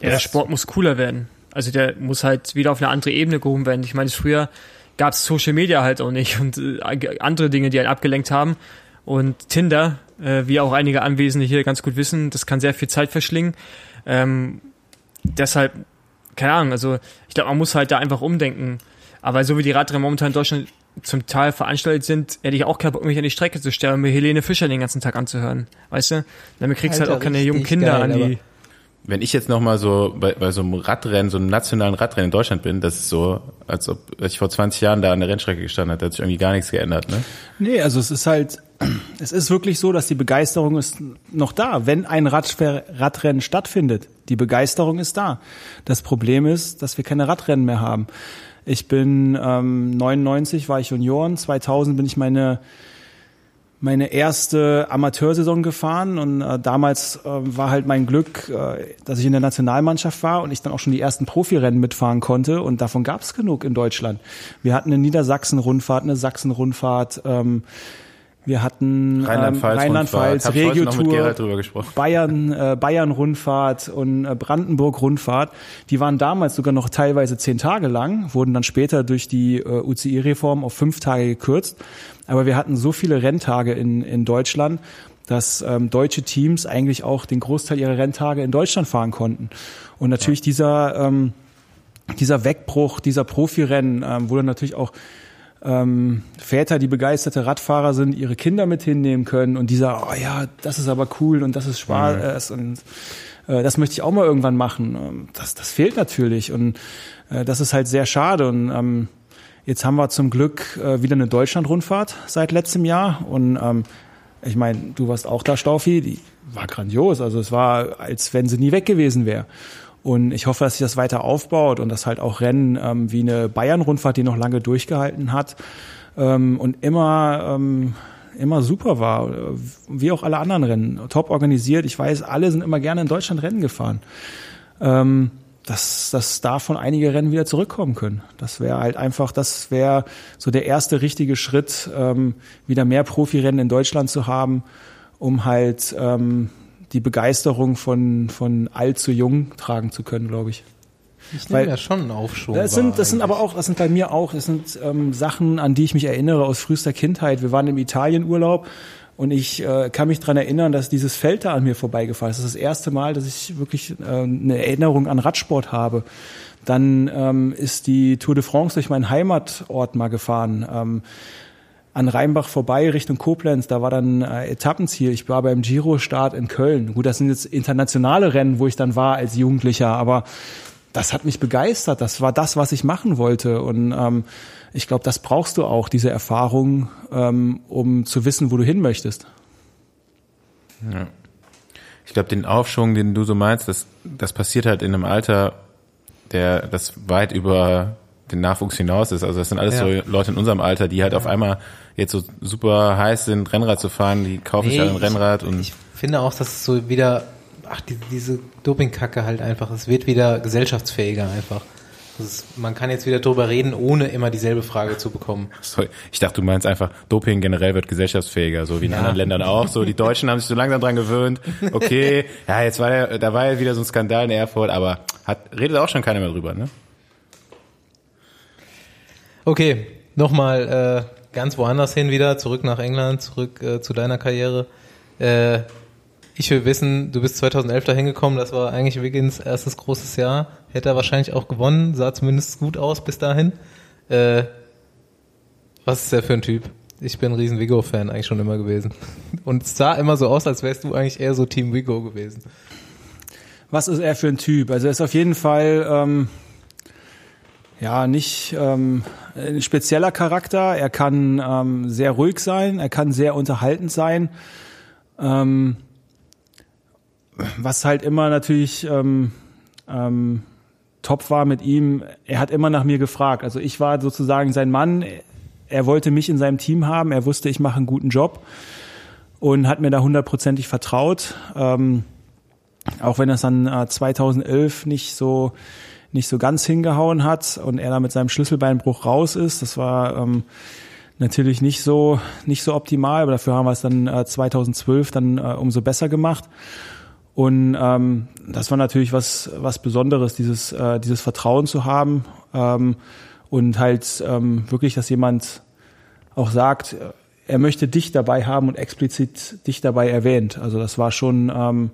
Ja, der Sport muss cooler werden. Also der muss halt wieder auf eine andere Ebene gehoben werden. Ich meine, früher gab es Social Media halt auch nicht und äh, andere Dinge, die einen abgelenkt haben. Und Tinder, äh, wie auch einige Anwesende hier ganz gut wissen, das kann sehr viel Zeit verschlingen. Ähm, deshalb, keine Ahnung, also ich glaube, man muss halt da einfach umdenken. Aber so wie die Radrennen momentan in Deutschland zum Teil veranstaltet sind, hätte ich auch keinen Bock, mich an die Strecke zu stellen und mir Helene Fischer den ganzen Tag anzuhören. Weißt du? Damit kriegst du halt auch keine jungen Kinder geil, an die wenn ich jetzt nochmal so bei, bei so einem Radrennen, so einem nationalen Radrennen in Deutschland bin, das ist so, als ob ich vor 20 Jahren da an der Rennstrecke gestanden hätte, hat sich irgendwie gar nichts geändert, ne? Nee, also es ist halt, es ist wirklich so, dass die Begeisterung ist noch da. Wenn ein Rad, Radrennen stattfindet, die Begeisterung ist da. Das Problem ist, dass wir keine Radrennen mehr haben. Ich bin ähm, 99 war ich Junioren, 2000 bin ich meine meine erste Amateursaison gefahren und äh, damals äh, war halt mein Glück, äh, dass ich in der Nationalmannschaft war und ich dann auch schon die ersten Profirennen mitfahren konnte und davon gab es genug in Deutschland. Wir hatten eine Niedersachsen-Rundfahrt, eine Sachsen-Rundfahrt, ähm, wir hatten Rheinland-Pfalz, ähm, Rheinland-Pfalz Regio-Tour, Bayern, äh, Bayern-Rundfahrt und äh, Brandenburg-Rundfahrt. Die waren damals sogar noch teilweise zehn Tage lang, wurden dann später durch die äh, UCI-Reform auf fünf Tage gekürzt. Aber wir hatten so viele Renntage in, in Deutschland, dass ähm, deutsche Teams eigentlich auch den Großteil ihrer Renntage in Deutschland fahren konnten. Und natürlich ja. dieser, ähm, dieser Wegbruch, dieser Profirennen, ähm, wurde natürlich auch ähm, Väter, die begeisterte Radfahrer sind, ihre Kinder mit hinnehmen können und dieser, oh ja, das ist aber cool und das ist Spaß mhm. und äh, das möchte ich auch mal irgendwann machen. Ähm, das, das fehlt natürlich und äh, das ist halt sehr schade und ähm, jetzt haben wir zum Glück äh, wieder eine Deutschland-Rundfahrt seit letztem Jahr und ähm, ich meine, du warst auch da, Staufi, die war grandios. Also es war, als wenn sie nie weg gewesen wäre. Und ich hoffe, dass sich das weiter aufbaut und dass halt auch Rennen ähm, wie eine Bayern-Rundfahrt, die noch lange durchgehalten hat ähm, und immer ähm, immer super war, wie auch alle anderen Rennen, top organisiert. Ich weiß, alle sind immer gerne in Deutschland Rennen gefahren. Ähm, dass, dass davon einige Rennen wieder zurückkommen können. Das wäre halt einfach, das wäre so der erste richtige Schritt, ähm, wieder mehr Profirennen in Deutschland zu haben, um halt ähm, die Begeisterung von, von alt zu jung tragen zu können, glaube ich. Ich nehme ja schon einen Aufschwung. Das sind, das sind aber auch, das sind bei mir auch, das sind ähm, Sachen, an die ich mich erinnere aus frühester Kindheit. Wir waren im Italienurlaub und ich äh, kann mich dran erinnern, dass dieses Feld da an mir vorbeigefahren ist. Das ist das erste Mal, dass ich wirklich äh, eine Erinnerung an Radsport habe. Dann ähm, ist die Tour de France durch meinen Heimatort mal gefahren. Ähm, an Rheinbach vorbei Richtung Koblenz, da war dann äh, Etappenziel. Ich war beim Giro-Start in Köln. Gut, das sind jetzt internationale Rennen, wo ich dann war als Jugendlicher, aber das hat mich begeistert. Das war das, was ich machen wollte. Und ähm, ich glaube, das brauchst du auch, diese Erfahrung, ähm, um zu wissen, wo du hin möchtest. Ja. Ich glaube, den Aufschwung, den du so meinst, das, das passiert halt in einem Alter, der das weit über den Nachwuchs hinaus ist. Also das sind alles ja. so Leute in unserem Alter, die halt ja. auf einmal jetzt so super heiß sind, Rennrad zu fahren, die kaufen nee, sich halt ein Rennrad ich, und. Ich finde auch, dass es so wieder, ach, die, diese Dopingkacke halt einfach, es wird wieder gesellschaftsfähiger einfach. Ist, man kann jetzt wieder drüber reden, ohne immer dieselbe Frage zu bekommen. Sorry, ich dachte, du meinst einfach, Doping generell wird gesellschaftsfähiger, so wie in ja. anderen Ländern auch. So, die Deutschen haben sich so langsam dran gewöhnt. Okay, ja, jetzt war der, da war ja wieder so ein Skandal in Erfurt, aber hat, redet auch schon keiner mehr drüber, ne? Okay, nochmal äh, ganz woanders hin wieder, zurück nach England, zurück äh, zu deiner Karriere. Äh, ich will wissen, du bist 2011 da hingekommen, das war eigentlich Wiggins erstes großes Jahr. Hätte er wahrscheinlich auch gewonnen, sah zumindest gut aus bis dahin. Äh, was ist er für ein Typ? Ich bin ein riesen Vigo-Fan eigentlich schon immer gewesen. Und es sah immer so aus, als wärst du eigentlich eher so Team Vigo gewesen. Was ist er für ein Typ? Also er ist auf jeden Fall ähm, ja nicht ähm, ein spezieller Charakter. Er kann ähm, sehr ruhig sein, er kann sehr unterhaltend sein. Ähm, was halt immer natürlich ähm, ähm, top war mit ihm, er hat immer nach mir gefragt. Also ich war sozusagen sein Mann. Er wollte mich in seinem Team haben. Er wusste, ich mache einen guten Job und hat mir da hundertprozentig vertraut. Ähm, auch wenn das dann äh, 2011 nicht so nicht so ganz hingehauen hat und er da mit seinem Schlüsselbeinbruch raus ist. Das war ähm, natürlich nicht so nicht so optimal, aber dafür haben wir es dann äh, 2012 dann äh, umso besser gemacht. Und ähm, das war natürlich was was Besonderes, dieses äh, dieses Vertrauen zu haben ähm, und halt ähm, wirklich, dass jemand auch sagt, er möchte dich dabei haben und explizit dich dabei erwähnt. Also das war schon ähm,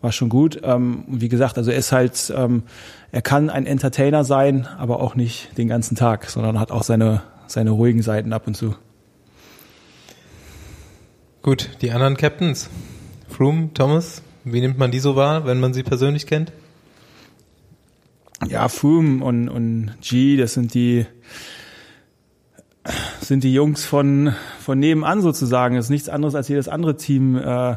war schon gut. Ähm, wie gesagt, also er ist halt, ähm, er kann ein Entertainer sein, aber auch nicht den ganzen Tag, sondern hat auch seine seine ruhigen Seiten ab und zu. Gut, die anderen Captains. Froome, Thomas, wie nimmt man die so wahr, wenn man sie persönlich kennt? Ja, Froome und, und G, das sind die, sind die Jungs von, von nebenan sozusagen. Das ist nichts anderes als jedes andere Team, äh,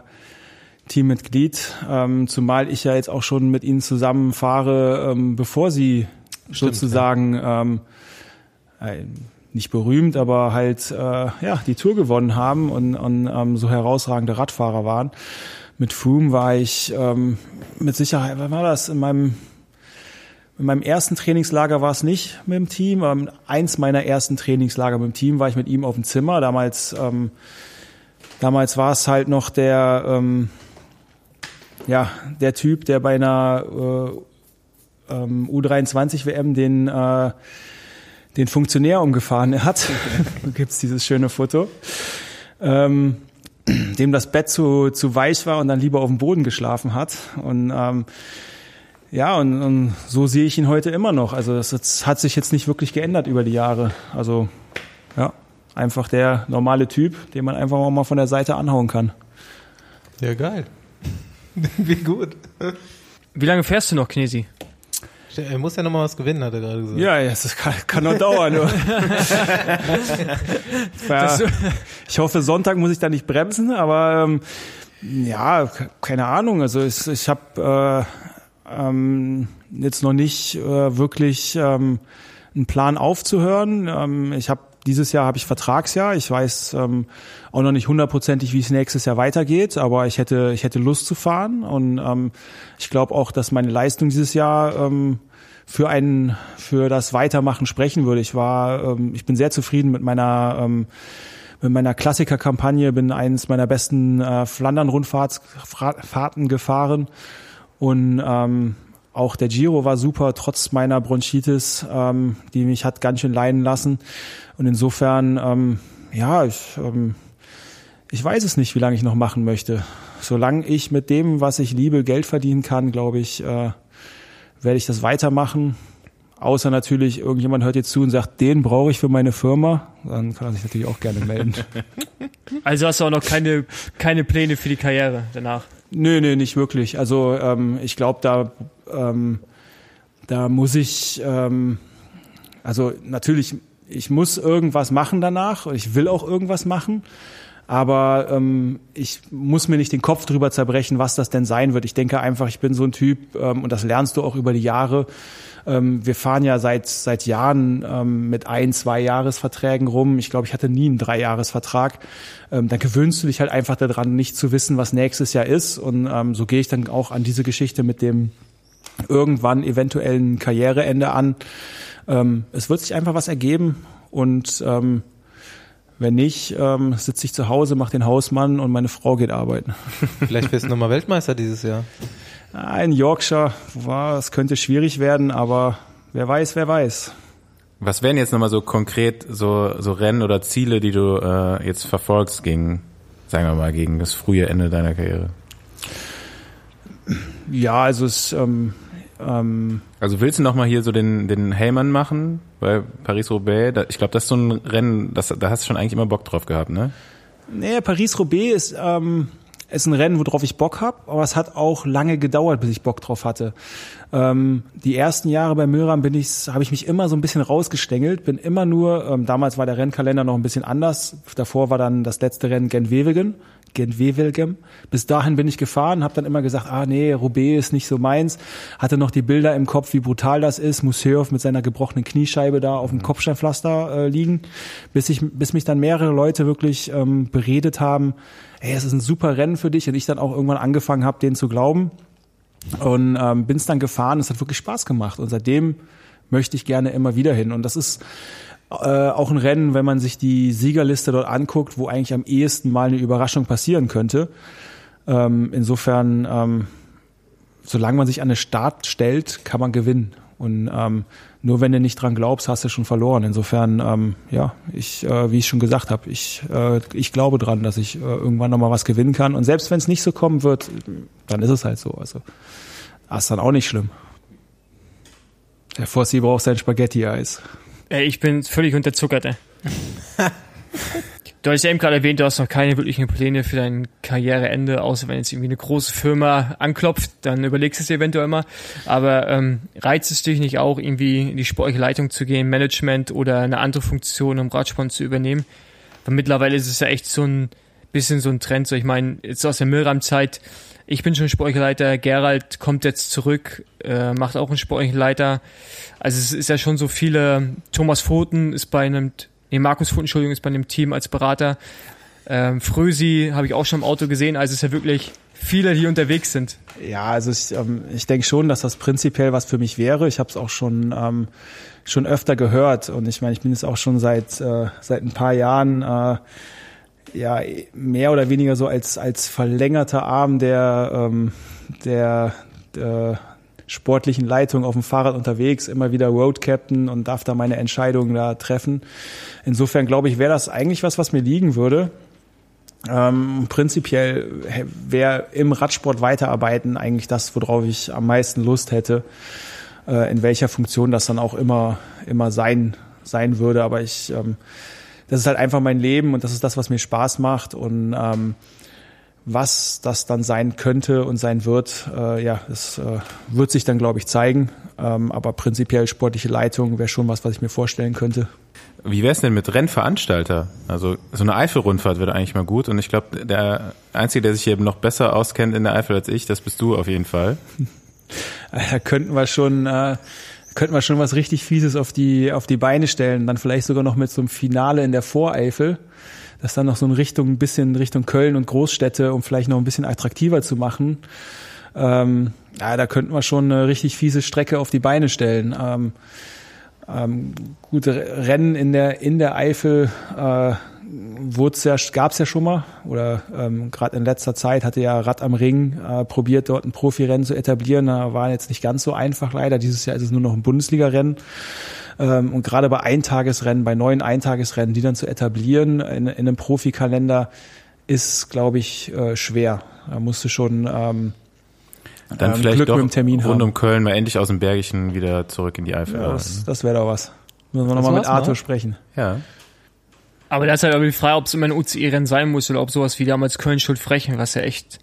Teammitglied. Ähm, zumal ich ja jetzt auch schon mit ihnen zusammen fahre, ähm, bevor sie Stimmt, sozusagen ähm, äh, nicht berühmt, aber halt äh, ja die Tour gewonnen haben und, und ähm, so herausragende Radfahrer waren. Mit Froome war ich ähm, mit Sicherheit, wann war das? In meinem in meinem ersten Trainingslager war es nicht mit dem Team. Ähm, eins meiner ersten Trainingslager mit dem Team war ich mit ihm auf dem Zimmer. Damals, ähm, damals war es halt noch der, ähm, ja, der Typ, der bei einer äh, ähm, U23 WM den äh, den Funktionär umgefahren hat. da gibt's dieses schöne Foto. Ähm, dem das Bett zu, zu weich war und dann lieber auf dem Boden geschlafen hat. Und ähm, ja, und, und so sehe ich ihn heute immer noch. Also das, das hat sich jetzt nicht wirklich geändert über die Jahre. Also ja, einfach der normale Typ, den man einfach mal von der Seite anhauen kann. Ja, geil. wie gut. Wie lange fährst du noch, Knesi? Er muss ja nochmal was gewinnen, hat er gerade gesagt. Ja, das kann, kann noch dauern. Ja, ich hoffe, Sonntag muss ich da nicht bremsen, aber ähm, ja, keine Ahnung. Also ich, ich habe äh, ähm, jetzt noch nicht äh, wirklich ähm, einen Plan aufzuhören. Ähm, ich habe dieses Jahr habe ich Vertragsjahr. Ich weiß ähm, auch noch nicht hundertprozentig, wie es nächstes Jahr weitergeht, aber ich hätte, ich hätte Lust zu fahren und ähm, ich glaube auch, dass meine Leistung dieses Jahr ähm, für einen, für das Weitermachen sprechen würde. Ich war, ähm, ich bin sehr zufrieden mit meiner ähm, mit meiner Klassikerkampagne, bin eines meiner besten äh, Flandern-Rundfahrten gefahren und ähm, auch der Giro war super, trotz meiner Bronchitis, ähm, die mich hat ganz schön leiden lassen. Und insofern, ähm, ja, ich, ähm, ich weiß es nicht, wie lange ich noch machen möchte. Solange ich mit dem, was ich liebe, Geld verdienen kann, glaube ich, äh, werde ich das weitermachen. Außer natürlich, irgendjemand hört jetzt zu und sagt, den brauche ich für meine Firma. Dann kann er sich natürlich auch gerne melden. Also hast du auch noch keine, keine Pläne für die Karriere danach? Nö, nö, nicht wirklich. Also ähm, ich glaube, da, ähm, da muss ich, ähm, also natürlich, ich muss irgendwas machen danach. Ich will auch irgendwas machen. Aber ähm, ich muss mir nicht den Kopf drüber zerbrechen, was das denn sein wird. Ich denke einfach, ich bin so ein Typ, ähm, und das lernst du auch über die Jahre. Ähm, wir fahren ja seit seit Jahren ähm, mit ein, zwei Jahresverträgen rum. Ich glaube, ich hatte nie einen Dreijahresvertrag. Ähm, dann gewöhnst du dich halt einfach daran, nicht zu wissen, was nächstes Jahr ist. Und ähm, so gehe ich dann auch an diese Geschichte mit dem irgendwann eventuellen Karriereende an. Ähm, es wird sich einfach was ergeben und ähm, wenn nicht, ähm, sitze ich zu Hause, mache den Hausmann und meine Frau geht arbeiten. Vielleicht wirst du nochmal Weltmeister dieses Jahr. Ein Yorkshire, war, es könnte schwierig werden, aber wer weiß, wer weiß. Was wären jetzt nochmal so konkret so, so Rennen oder Ziele, die du äh, jetzt verfolgst gegen, sagen wir mal, gegen das frühe Ende deiner Karriere? Ja, also es ähm, ähm, Also willst du nochmal hier so den, den Heyman machen? bei Paris-Roubaix. Ich glaube, das ist so ein Rennen, das, da hast du schon eigentlich immer Bock drauf gehabt, ne? Nee, Paris-Roubaix ist, ähm, ist ein Rennen, worauf ich Bock habe, aber es hat auch lange gedauert, bis ich Bock drauf hatte. Ähm, die ersten Jahre bei Möhram bin ich, habe ich mich immer so ein bisschen rausgestängelt, bin immer nur, ähm, damals war der Rennkalender noch ein bisschen anders. Davor war dann das letzte Rennen Gent-Wevelgem. Gent-Wevelgem. Bis dahin bin ich gefahren, habe dann immer gesagt, ah nee, Roubaix ist nicht so meins. Hatte noch die Bilder im Kopf, wie brutal das ist. Museov mit seiner gebrochenen Kniescheibe da auf dem mhm. Kopfsteinpflaster äh, liegen, bis ich, bis mich dann mehrere Leute wirklich ähm, beredet haben, ey, es ist ein super Rennen für dich und ich dann auch irgendwann angefangen habe, den zu glauben und ähm, bin es dann gefahren. Es hat wirklich Spaß gemacht und seitdem möchte ich gerne immer wieder hin. Und das ist äh, auch ein Rennen, wenn man sich die Siegerliste dort anguckt, wo eigentlich am ehesten mal eine Überraschung passieren könnte. Ähm, insofern, ähm, solange man sich an den Start stellt, kann man gewinnen. Und ähm, nur wenn du nicht dran glaubst, hast du schon verloren. Insofern, ähm, ja, ich, äh, wie ich schon gesagt habe, ich, äh, ich glaube dran, dass ich äh, irgendwann nochmal was gewinnen kann. Und selbst wenn es nicht so kommen wird, dann ist es halt so. Also, das ist dann auch nicht schlimm. Der Fossi braucht sein Spaghetti-Eis. Ey, ich bin völlig unterzuckert, ey. Du hast ja eben gerade erwähnt, du hast noch keine wirklichen Pläne für dein Karriereende, außer wenn jetzt irgendwie eine große Firma anklopft, dann überlegst du es dir eventuell mal. Aber ähm, reizt es dich nicht auch, irgendwie in die sportliche Leitung zu gehen, Management oder eine andere Funktion im Radsport zu übernehmen? Weil mittlerweile ist es ja echt so ein bisschen so ein Trend. So, ich meine, jetzt aus der Milram-Zeit, ich bin schon Sportleiter, Gerald kommt jetzt zurück, äh, macht auch einen Sportleiter. Also es ist ja schon so viele, Thomas Pfoten ist bei einem nee, Markus Fund, Entschuldigung, ist bei dem Team als Berater. Ähm, Frösi habe ich auch schon im Auto gesehen, also es ist ja wirklich viele, die unterwegs sind. Ja, also ich, ähm, ich denke schon, dass das prinzipiell was für mich wäre. Ich habe es auch schon ähm, schon öfter gehört und ich meine, ich bin jetzt auch schon seit äh, seit ein paar Jahren äh, ja mehr oder weniger so als als verlängerter Arm der ähm, der, der sportlichen Leitung auf dem Fahrrad unterwegs, immer wieder Road Captain und darf da meine Entscheidungen da treffen. Insofern glaube ich, wäre das eigentlich was, was mir liegen würde. Ähm, prinzipiell wäre im Radsport weiterarbeiten eigentlich das, worauf ich am meisten Lust hätte, äh, in welcher Funktion das dann auch immer, immer sein, sein würde. Aber ich, ähm, das ist halt einfach mein Leben und das ist das, was mir Spaß macht und ähm, was das dann sein könnte und sein wird, äh, ja, das äh, wird sich dann, glaube ich, zeigen. Ähm, aber prinzipiell sportliche Leitung wäre schon was, was ich mir vorstellen könnte. Wie wäre es denn mit Rennveranstalter? Also so eine Eifel-Rundfahrt wäre eigentlich mal gut. Und ich glaube, der Einzige, der sich eben noch besser auskennt in der Eifel als ich, das bist du auf jeden Fall. Da könnten wir schon, äh, könnten wir schon was richtig Fieses auf die, auf die Beine stellen. Dann vielleicht sogar noch mit so einem Finale in der Voreifel das dann noch so in Richtung, ein bisschen Richtung Köln und Großstädte, um vielleicht noch ein bisschen attraktiver zu machen. Ähm, ja, da könnten wir schon eine richtig fiese Strecke auf die Beine stellen. Ähm, ähm, gute Rennen in der in der Eifel äh, ja, gab es ja schon mal oder ähm, gerade in letzter Zeit hatte ja Rad am Ring äh, probiert dort ein Profirennen zu etablieren. Da war jetzt nicht ganz so einfach leider. Dieses Jahr ist es nur noch ein Bundesligarennen. Ähm, und gerade bei Eintagesrennen, bei neuen Eintagesrennen, die dann zu etablieren in, in einem Profikalender, ist, glaube ich, äh, schwer. Da musst du schon ähm, dann ähm, vielleicht Glück doch mit dem Termin rund haben. um Köln mal endlich aus dem Bergischen wieder zurück in die Eifel. Ja, das das wäre doch was. Müssen wir nochmal mit Arthur mal? sprechen. Ja. Aber das ist halt irgendwie frei, ob es immer ein UCI-Rennen sein muss oder ob sowas wie damals Köln-Schuld-Frechen, was ja echt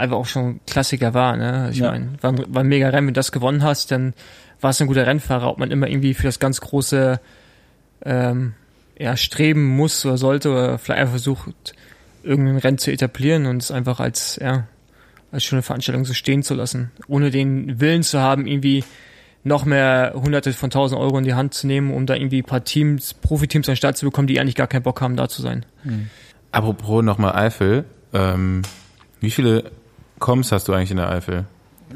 einfach auch schon Klassiker war. Ne? Ich ja. meine, war, war ein mega Rennen, wenn du das gewonnen hast, dann war es ein guter Rennfahrer, ob man immer irgendwie für das ganz große ähm, ja, streben muss oder sollte oder vielleicht einfach versucht, irgendein Rennen zu etablieren und es einfach als, ja, als schöne Veranstaltung so stehen zu lassen, ohne den Willen zu haben, irgendwie noch mehr hunderte von tausend Euro in die Hand zu nehmen, um da irgendwie ein paar Teams, Profiteams an den Start zu bekommen, die eigentlich gar keinen Bock haben, da zu sein. Mhm. Apropos nochmal Eifel, ähm, wie viele Koms hast du eigentlich in der Eifel?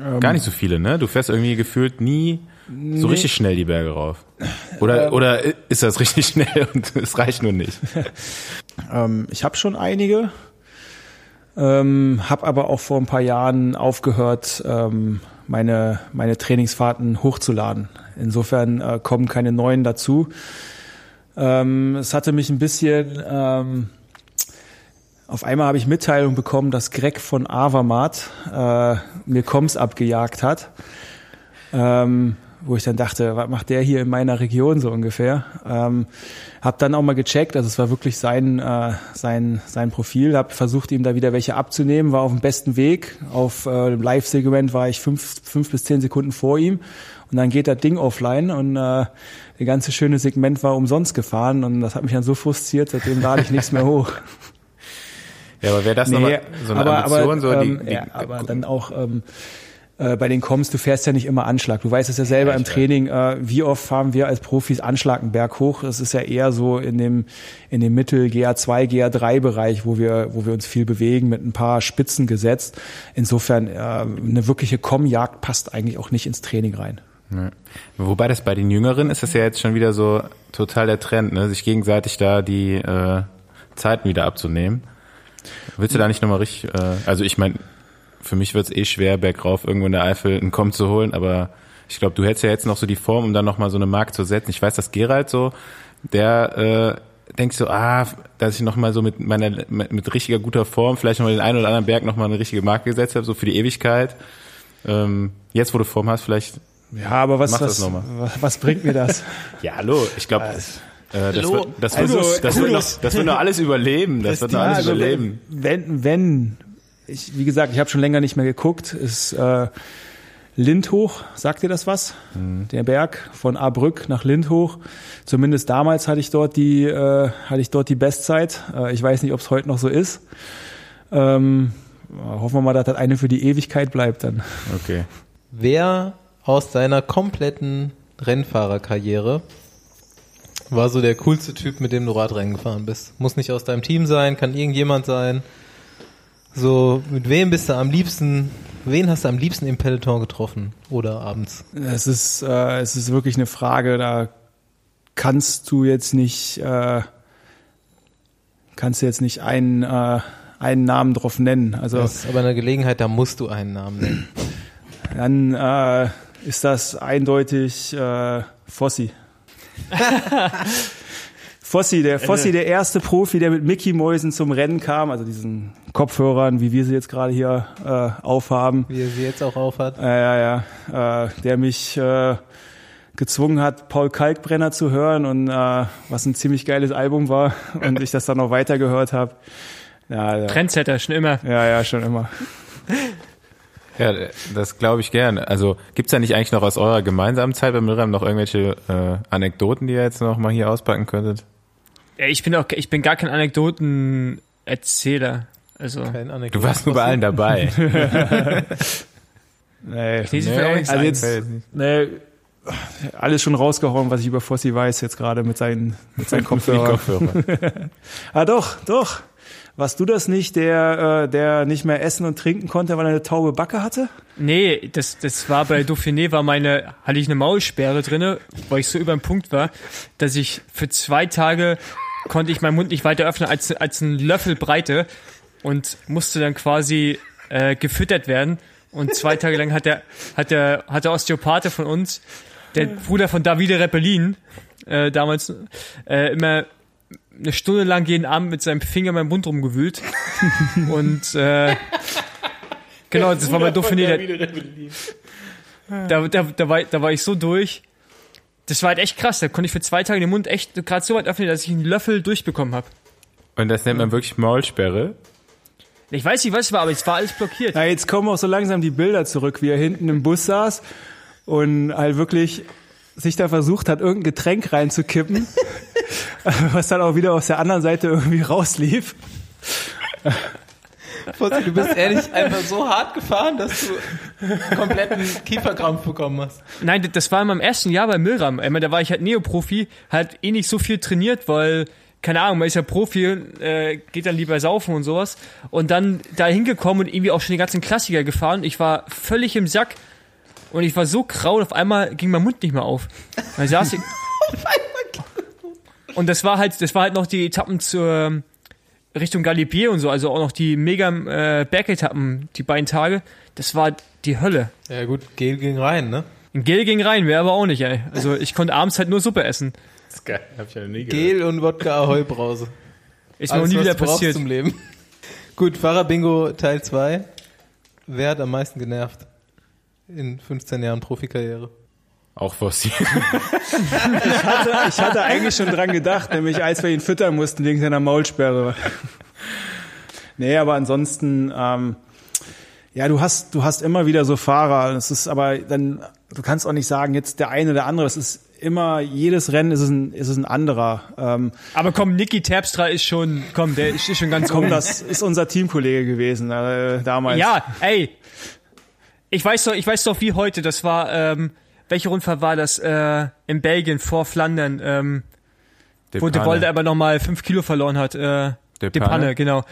Ähm, gar nicht so viele, ne? Du fährst irgendwie gefühlt nie so richtig schnell die Berge rauf. Oder, ähm, oder ist das richtig schnell und es reicht nur nicht? ähm, ich habe schon einige, ähm, habe aber auch vor ein paar Jahren aufgehört, ähm, meine, meine Trainingsfahrten hochzuladen. Insofern äh, kommen keine neuen dazu. Ähm, es hatte mich ein bisschen... Ähm, auf einmal habe ich Mitteilung bekommen, dass Greg von Avamat äh, mir Koms abgejagt hat. Ähm, wo ich dann dachte, was macht der hier in meiner Region so ungefähr? Ähm, hab dann auch mal gecheckt, also es war wirklich sein äh, sein sein Profil, hab versucht ihm da wieder welche abzunehmen, war auf dem besten Weg. Auf äh, dem Live-Segment war ich fünf, fünf bis zehn Sekunden vor ihm und dann geht das Ding offline und äh, der ganze schöne Segment war umsonst gefahren und das hat mich dann so frustriert, seitdem lade ich nichts mehr hoch. Ja, aber wäre das Nee, nochmal so eine aber, Ambition, aber, so ähm, die, die ja, aber dann auch ähm, äh, bei den Comms, du fährst ja nicht immer Anschlag. Du weißt es ja selber Ja, im. Training, äh, wie oft fahren wir als Profis Anschlag einen Berg hoch. Das ist ja eher so in dem in dem Mittel GA2, GA3 Bereich, wo wir wo wir uns viel bewegen mit ein paar Spitzen gesetzt. Insofern äh, eine wirkliche Com-Jagd passt eigentlich auch nicht ins Training rein. Ja. Wobei das bei den Jüngeren ist das ja jetzt schon wieder so total der Trend, ne? sich gegenseitig da die äh, Zeiten wieder abzunehmen. Willst du da nicht nochmal richtig, äh, also ich meine, für mich wird es eh schwer, bergauf irgendwo in der Eifel einen Komm zu holen, aber ich glaube, du hättest ja jetzt noch so die Form, um dann nochmal so eine Mark zu setzen. Ich weiß, dass Gerald so, der äh, denkt so, ah, dass ich nochmal so mit meiner mit, mit richtiger guter Form vielleicht nochmal den einen oder anderen Berg nochmal eine richtige Marke gesetzt habe, so für die Ewigkeit. Ähm, jetzt, wo du Form hast, vielleicht Ja, aber was was, was, was bringt mir das? Ja, hallo. Ich glaube, äh, das, wird, das, wird, Also, das, wird noch, das wird noch alles überleben. Das, wird noch alles also überleben. Wenn, wenn, ich, wie gesagt, ich habe schon länger nicht mehr geguckt, ist äh, Lindhoch, sagt dir das was? Der Berg von Ahrbrück nach Lindhoch. Zumindest damals hatte ich dort die, äh, hatte ich dort die Bestzeit. Äh, ich weiß nicht, ob es heute noch so ist. Ähm, hoffen wir mal, dass das eine für die Ewigkeit bleibt dann. Okay. Wer aus deiner kompletten Rennfahrerkarriere war so der coolste Typ, mit dem du Radrennen gefahren bist? Muss nicht aus deinem Team sein, kann irgendjemand sein. So, mit wem bist du am liebsten, wen hast du am liebsten im Peloton getroffen? Oder abends? Es ist, äh, es ist wirklich eine Frage, da kannst du jetzt nicht, äh, kannst du jetzt nicht einen, äh, einen Namen drauf nennen. Also Das ist aber eine Gelegenheit, da musst du einen Namen nennen. dann äh, ist das eindeutig äh, Fossi. Fossi, der Fossi, der erste Profi, der mit Mickey Mäusen zum Rennen kam, also diesen Kopfhörern, wie wir sie jetzt gerade hier äh, aufhaben. Wie er sie jetzt auch aufhat. Ja, ja, ja. Äh, der mich äh, gezwungen hat, Paul Kalkbrenner zu hören und äh, was ein ziemlich geiles Album war und ich das dann noch weitergehört habe. Ja, ja, Trendsetter, schon immer. ja, ja, schon immer. Ja, das glaube ich gern. Also gibt's da nicht eigentlich noch aus eurer gemeinsamen Zeit bei Miriam noch irgendwelche äh, Anekdoten, die ihr jetzt noch mal hier auspacken könntet? Ja, Ich bin auch, ich bin gar kein Anekdotenerzähler. Also, Kein Anekdote. Du warst nur bei allen dabei. Nee, Nee, sie will auch nichts also jetzt, nee, alles schon rausgehauen, was ich über Fossi weiß, jetzt gerade mit seinen, mit seinen Kopfhörern. Kopfhörer. Ah, doch, doch. Warst du das nicht, der, äh, der nicht mehr essen und trinken konnte, weil er eine taube Backe hatte? nee, das, das war bei Dauphiné, war meine, hatte ich eine Maulsperre drinne, weil ich so über den Punkt war, dass ich für zwei Tage konnte ich meinen Mund nicht weiter öffnen als, als ein Löffel Breite und musste dann quasi äh, gefüttert werden. Und zwei Tage lang hat der, hat der, hat der Osteopathe von uns, der Bruder von Davide Reppelin, äh, damals, äh, immer eine Stunde lang jeden Abend mit seinem Finger in meinem Mund rumgewühlt. Und äh, genau, das war bei Dauphiné. Der, da, da, da, war, da war ich so durch. Das war halt echt krass. Da konnte ich für zwei Tage den Mund echt gerade so weit öffnen, dass ich einen Löffel durchbekommen habe. Und das nennt man wirklich Maulsperre. Ich weiß nicht, was es war, aber es war alles blockiert. Ja, jetzt kommen auch so langsam die Bilder zurück, wie er hinten im Bus saß und halt wirklich sich da versucht hat, irgendein Getränk reinzukippen, was dann auch wieder aus der anderen Seite irgendwie rauslief. Du bist ehrlich einfach so hart gefahren, dass du kompletten Kieferkrampf bekommen hast. Nein, das- das war in meinem ersten Jahr bei Milram. Ich meine, da war ich halt Neoprofi, halt eh nicht so viel trainiert, weil, keine Ahnung, man ist ja Profi, äh, geht dann lieber saufen und sowas. Und dann da hingekommen und irgendwie auch schon die ganzen Klassiker gefahren. Ich war völlig im Sack und ich war so grau und auf einmal ging mein Mund nicht mehr auf. Dann saß ich. Und das war halt, das war halt noch die Etappen zur Richtung Galibier und so, also auch noch die mega äh, Bergetappen, die beiden Tage. Das war die Hölle. Ja gut, Gel ging rein, ne? Ein Gel ging rein, wäre aber auch nicht, ey. Also ich konnte abends halt nur Suppe essen. Das ist geil. Hab ich ja noch nie gehört. Gel und Wodka Ahoi Brause. Ist mir noch nie was wieder passiert. zum Leben. Gut, Fahrer-Bingo Teil 2. Wer hat am meisten genervt in 15 Jahren Profikarriere? Auch forciert. Ich hatte, ich hatte eigentlich schon dran gedacht, nämlich als wir ihn füttern mussten wegen seiner Maulsperre. Nee, aber ansonsten, ähm, ja, du hast, du hast immer wieder so Fahrer. Es ist aber dann, du kannst auch nicht sagen, jetzt der eine oder andere. Es ist immer, jedes Rennen ist es ein, ist es ein anderer. Ähm, Aber komm, Niki Terpstra ist schon, komm, der ist schon ganz komm, oben. das ist unser Teamkollege gewesen äh, damals. Ja, ey. Ich weiß doch, ich weiß doch wie heute, das war, ähm, welche Rundfahrt war das, äh, in Belgien vor Flandern, ähm, wo De Wolde aber nochmal fünf Kilo verloren hat, äh, De De Panne. Genau.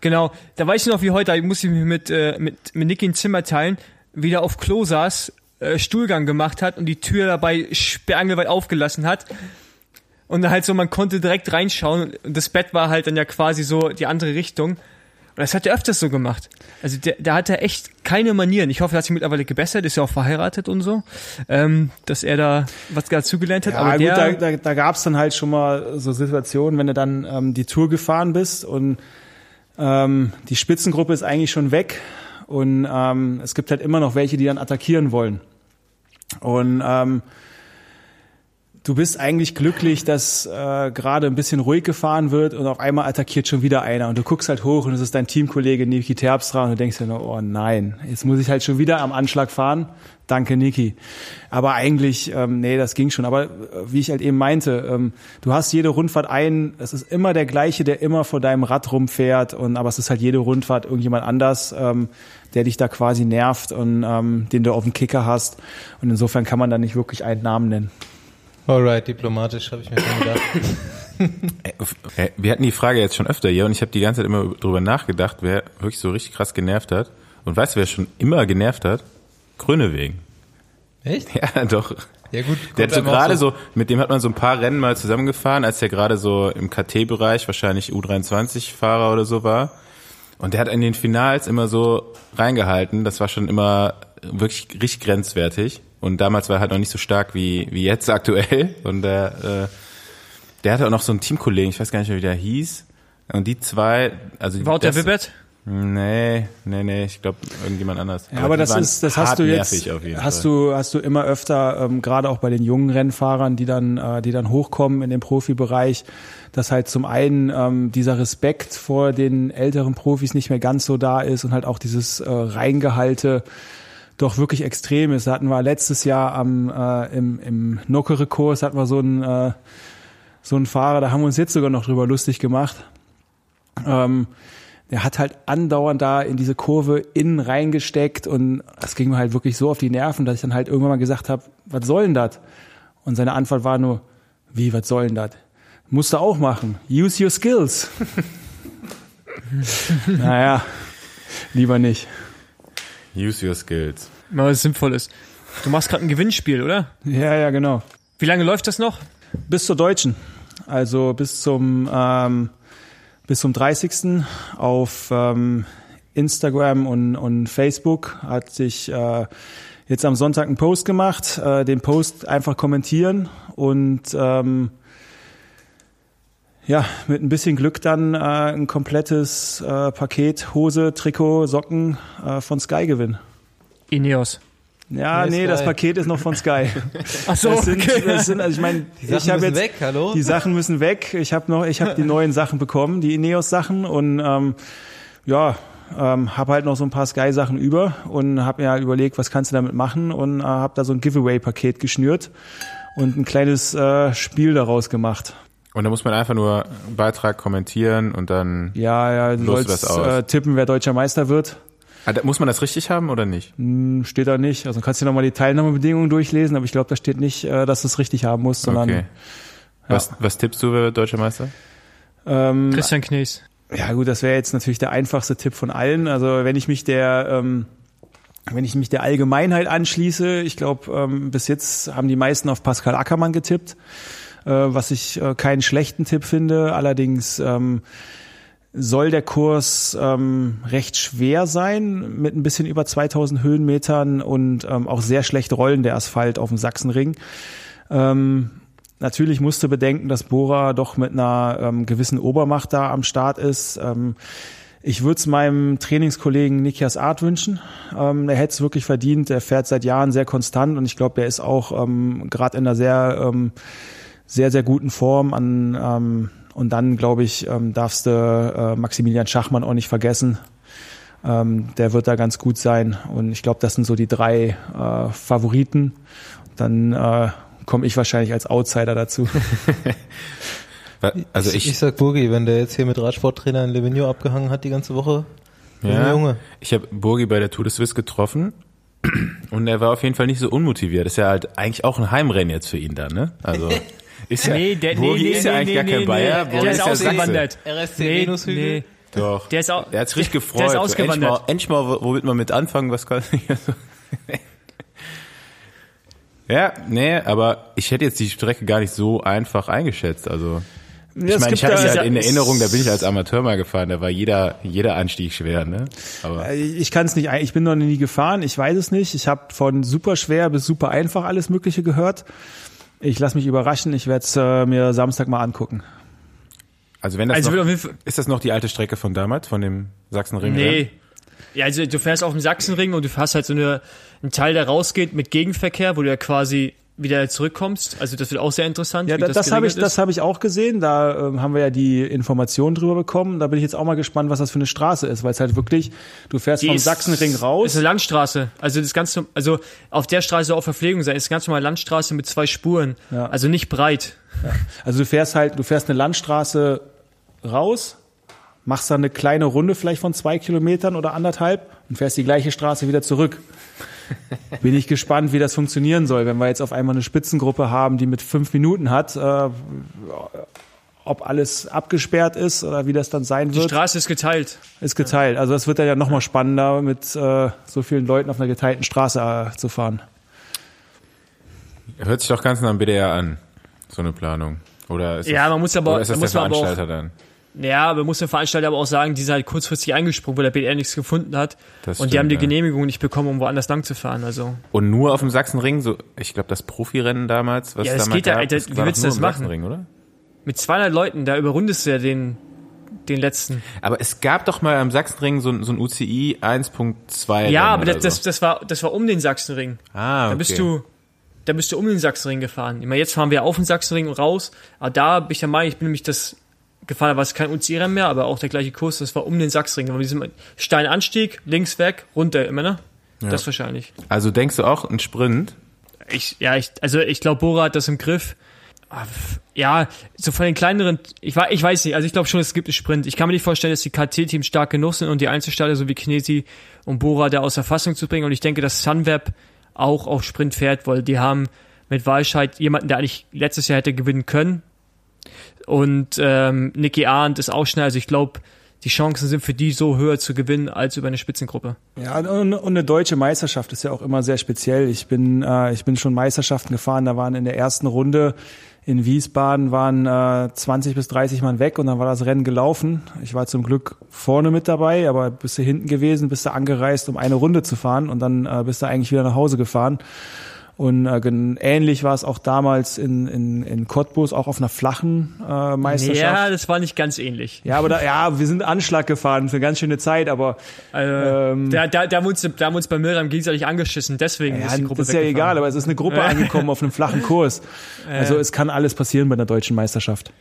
Genau. Da weiß ich noch wie heute, da muss ich mich mit, äh, mit, mit Niki ein Zimmer teilen, wieder auf Klo saß, äh, Stuhlgang gemacht hat und die Tür dabei sperrangelweit aufgelassen hat. Und halt so, man konnte direkt reinschauen und das Bett war halt dann ja quasi so die andere Richtung. Und das hat er öfters so gemacht. Also der, der hatte echt keine Manieren. Ich hoffe, er hat sich mittlerweile gebessert, ist ja auch verheiratet und so, ähm, dass er da was dazugelernt hat. Ja, aber gut, der, da, da, da gab es dann halt schon mal so Situationen, wenn du dann ähm, die Tour gefahren bist und ähm, die Spitzengruppe ist eigentlich schon weg und ähm, es gibt halt immer noch welche, die dann attackieren wollen. Und ähm, du bist eigentlich glücklich, dass äh, gerade ein bisschen ruhig gefahren wird und auf einmal attackiert schon wieder einer und du guckst halt hoch und es ist dein Teamkollege Niki Terpstra und du denkst dir nur, oh nein, jetzt muss ich halt schon wieder am Anschlag fahren. Danke, Niki. Aber eigentlich, ähm, nee, das ging schon. Aber äh, wie ich halt eben meinte, ähm, du hast jede Rundfahrt ein, es ist immer der gleiche, der immer vor deinem Rad rumfährt und aber es ist halt jede Rundfahrt irgendjemand anders, ähm, der dich da quasi nervt und ähm, den du auf dem Kicker hast. Und insofern kann man da nicht wirklich einen Namen nennen. Alright, diplomatisch habe ich mir schon gedacht. Wir hatten die Frage jetzt schon öfter hier und ich habe die ganze Zeit immer drüber nachgedacht, wer wirklich so richtig krass genervt hat. Und weißt du, wer schon immer genervt hat? Grönewegen. Echt? Ja, doch. Ja gut. Der hat so gerade so, mit dem hat man so ein paar Rennen mal zusammengefahren, als der gerade so im KT-Bereich, wahrscheinlich U23-Fahrer oder so war. Und der hat in den Finals immer so reingehalten. Das war schon immer wirklich richtig grenzwertig. Und damals war er halt noch nicht so stark wie, wie jetzt aktuell. Und der, äh, der hatte auch noch so einen Teamkollegen, ich weiß gar nicht mehr, wie der hieß. Und die zwei, also Wouter das- Wibbert? Nee, nee, nee, ich glaube irgendjemand anders. Ja, aber die das ist, das hast du jetzt, hast Fall. du, hast du immer öfter, ähm, gerade auch bei den jungen Rennfahrern, die dann, äh, die dann hochkommen in den Profibereich, dass halt zum einen ähm, dieser Respekt vor den älteren Profis nicht mehr ganz so da ist und halt auch dieses äh, Reingehalte doch wirklich extrem ist. Da hatten wir letztes Jahr am äh, im, im Nockere-Kurs hatten wir so einen äh, so einen Fahrer, da haben wir uns jetzt sogar noch drüber lustig gemacht. Ähm, der hat halt andauernd da in diese Kurve innen reingesteckt und das ging mir halt wirklich so auf die Nerven, dass ich dann halt irgendwann mal gesagt habe, was soll denn das? Und seine Antwort war nur, wie, was soll denn das? Musst du auch machen. Use your skills. naja, lieber nicht. Use your skills. Mal was Sinnvolles. Du machst gerade ein Gewinnspiel, oder? Ja, ja, genau. Wie lange läuft das noch? Bis zur Deutschen. Also bis zum ähm, bis zum 30. auf ähm, Instagram und, und Facebook hat sich äh, jetzt am Sonntag einen Post gemacht. Äh, den Post einfach kommentieren und ähm, ja, mit ein bisschen Glück dann äh, ein komplettes äh, Paket Hose, Trikot, Socken äh, von Sky gewinnen. Ineos. Ja, Nee, nee, das Paket ist noch von Sky. Ach so, Das sind, okay. das sind also ich meine, Die Sachen ich habe müssen jetzt weg, hallo? die Sachen müssen weg. Ich habe noch, ich habe die neuen Sachen bekommen, die Ineos Sachen und ähm, ja, ähm, habe halt noch so ein paar Sky Sachen über und habe mir halt überlegt, was kannst du damit machen und äh, habe da so ein Giveaway Paket geschnürt und ein kleines äh, Spiel daraus gemacht. Und da muss man einfach nur einen Beitrag kommentieren und dann. Ja, ja, du sollst was aus. äh, tippen, wer deutscher Meister wird. Da- Muss man das richtig haben oder nicht? Hm, Steht da nicht. Also kannst du nochmal die Teilnahmebedingungen durchlesen, aber ich glaube, da steht nicht, äh, dass du es richtig haben musst, sondern Okay. Was, was tippst du, wer wird deutscher Meister? ähm, Christian Knies. Ja gut, das wäre jetzt natürlich der einfachste Tipp von allen. Also wenn ich mich der, ähm, wenn ich mich der Allgemeinheit anschließe, ich glaube, ähm, bis jetzt haben die meisten auf Pascal Ackermann getippt, was ich äh, keinen schlechten Tipp finde. Allerdings ähm, soll der Kurs ähm, recht schwer sein, mit ein bisschen über 2000 Höhenmetern und ähm, auch sehr schlecht rollen der Asphalt auf dem Sachsenring. Ähm, natürlich musste bedenken, dass Bora doch mit einer ähm, gewissen Obermacht da am Start ist. Ähm, Ich würde es meinem Trainingskollegen Nikias Art wünschen. Ähm, er hätte es wirklich verdient. Er fährt seit Jahren sehr konstant und ich glaube, der ist auch ähm, gerade in einer sehr, ähm, sehr, sehr guten Form. An, ähm, und dann, glaube ich, ähm, darfst du äh, Maximilian Schachmann auch nicht vergessen. Ähm, der wird da ganz gut sein. Und ich glaube, das sind so die drei äh, Favoriten. Dann äh, komme ich wahrscheinlich als Outsider dazu. Also ich, ich, sag Burgi, wenn der jetzt hier mit Radsporttrainer in Livigno abgehangen hat die ganze Woche, ja, Junge. Ich habe Burgi bei der Tour de Suisse getroffen und er war auf jeden Fall nicht so unmotiviert. Das ist ja halt eigentlich auch ein Heimrennen jetzt für ihn da, ne? Also ist ja, nee, der, Burgi nee, ist ja nee, eigentlich nee, gar kein nee, Bayer, nee, Burgi der ist ist ausgewandert. RSC Venushügel? Nee. Doch. Der ist auch, er hat's richtig gefreut. Der ist ausgewandert. Endlich mal, endlich mal womit man mit anfangen, was kann ich so. Ja, nee, aber ich hätte jetzt die Strecke gar nicht so einfach eingeschätzt. Also ich meine, ich habe sie halt in Erinnerung, da bin ich als Amateur mal gefahren, da war jeder jeder Anstieg schwer, ne? Aber äh, ich kann es nicht, ich bin noch nie gefahren, ich weiß es nicht. Ich habe von super schwer bis super einfach alles Mögliche gehört. Ich lasse mich überraschen, ich werde es äh, mir Samstag mal angucken. Also wenn das Also noch, ist das noch die alte Strecke von damals, von dem Sachsenring? Nee. Ja, also du fährst auf dem Sachsenring und du hast halt so eine, einen Teil, der rausgeht mit Gegenverkehr, wo du ja quasi wieder zurückkommst. Also das wird auch sehr interessant. Ja, das, das habe ich, geregelt das habe ich auch gesehen. Da ähm, haben wir ja die Informationen drüber bekommen. Da bin ich jetzt auch mal gespannt, was das für eine Straße ist, weil es halt wirklich, du fährst Die vom ist- Sachsenring ist raus. eine Landstraße. Also das ganze, also auf der Straße soll auch Verpflegung sein. Ist eine ganz normale Landstraße mit zwei Spuren. Ja. Also nicht breit. Also du fährst halt, du fährst eine Landstraße raus, machst dann eine kleine Runde vielleicht von zwei Kilometern oder anderthalb und fährst die gleiche Straße wieder zurück. Bin ich gespannt, wie das funktionieren soll, wenn wir jetzt auf einmal eine Spitzengruppe haben, die mit fünf Minuten hat, äh, ob alles abgesperrt ist oder wie das dann sein Die wird, Straße ist geteilt. ist geteilt. Also das wird dann ja nochmal spannender, mit äh, so vielen Leuten auf einer geteilten Straße äh, zu fahren. Hört sich doch ganz nach dem BDR an, so eine Planung. Oder ist Ja, das, man muss aber- ist das da der aber auch- Veranstalter dann? Ja, aber muss der Veranstalter aber auch sagen, die sind halt kurzfristig eingesprungen, weil der BR nichts gefunden hat. Das und die stimmt, haben die ja. Genehmigung nicht bekommen, um woanders lang zu fahren. Also Und nur auf dem Sachsenring, so, ich glaube, das Profirennen damals, was Ja, das damals geht ja, gab, Alter, das wie willst du das machen? Oder? mit 200 Leuten, da überrundest du ja den, den letzten. Aber es gab doch mal am Sachsenring so, ein- so ein UCI 1.2. Ja, aber das, oder das, so. das, war, das war um den Sachsenring. ah, okay. Da bist du, da bist du um den Sachsenring gefahren. Ich meine, jetzt fahren wir auf den Sachsenring und raus. Aber da bin ich der Meinung, ich bin nämlich das gefahren, war es kein UCI-Rennen mehr, aber auch der gleiche Kurs, das war um den Sachsenring. Da war diesem Steinanstieg, links weg, runter immer, ne? Das wahrscheinlich. Also denkst du auch ein Sprint? Ich, ja, ich, also ich glaube, Bora hat das im Griff. Ah, Ja, so von den kleineren, ich, wei- ich weiß nicht, also ich glaube schon, es gibt einen Sprint. Ich kann mir nicht vorstellen, dass die KT-Teams stark genug sind und die Einzelstarter, so wie Knesi und Bora, da aus der Fassung zu bringen. Und ich denke, dass Sunweb auch auf Sprint fährt, weil die haben mit Walscheid jemanden, der eigentlich letztes Jahr hätte gewinnen können. Und ähm, Nicky Arndt ist auch schnell. Also ich glaube, die Chancen sind für die so höher zu gewinnen als über eine Spitzengruppe. Ja, und, und eine deutsche Meisterschaft ist ja auch immer sehr speziell. Ich bin, äh, ich bin schon Meisterschaften gefahren, da waren in der ersten Runde in Wiesbaden waren äh, 20 bis 30 Mann weg und dann war das Rennen gelaufen. Ich war zum Glück vorne mit dabei, aber bist du hinten gewesen, bist du angereist, um eine Runde zu fahren und dann äh, bist du eigentlich wieder nach Hause gefahren. Und äh, ähnlich war es auch damals in, in, in Cottbus, auch auf einer flachen äh, Meisterschaft. Ja, das war nicht ganz ähnlich. Ja, aber da, ja, wir sind Anschlag gefahren für eine ganz schöne Zeit, aber Also, Ähm, da, da, da, haben wir uns, da haben uns bei Miriam gegenseitig angeschissen, deswegen ja, ist die Gruppe das ist ja egal, aber es ist eine Gruppe angekommen auf einem flachen Kurs. Also es kann alles passieren bei einer deutschen Meisterschaft.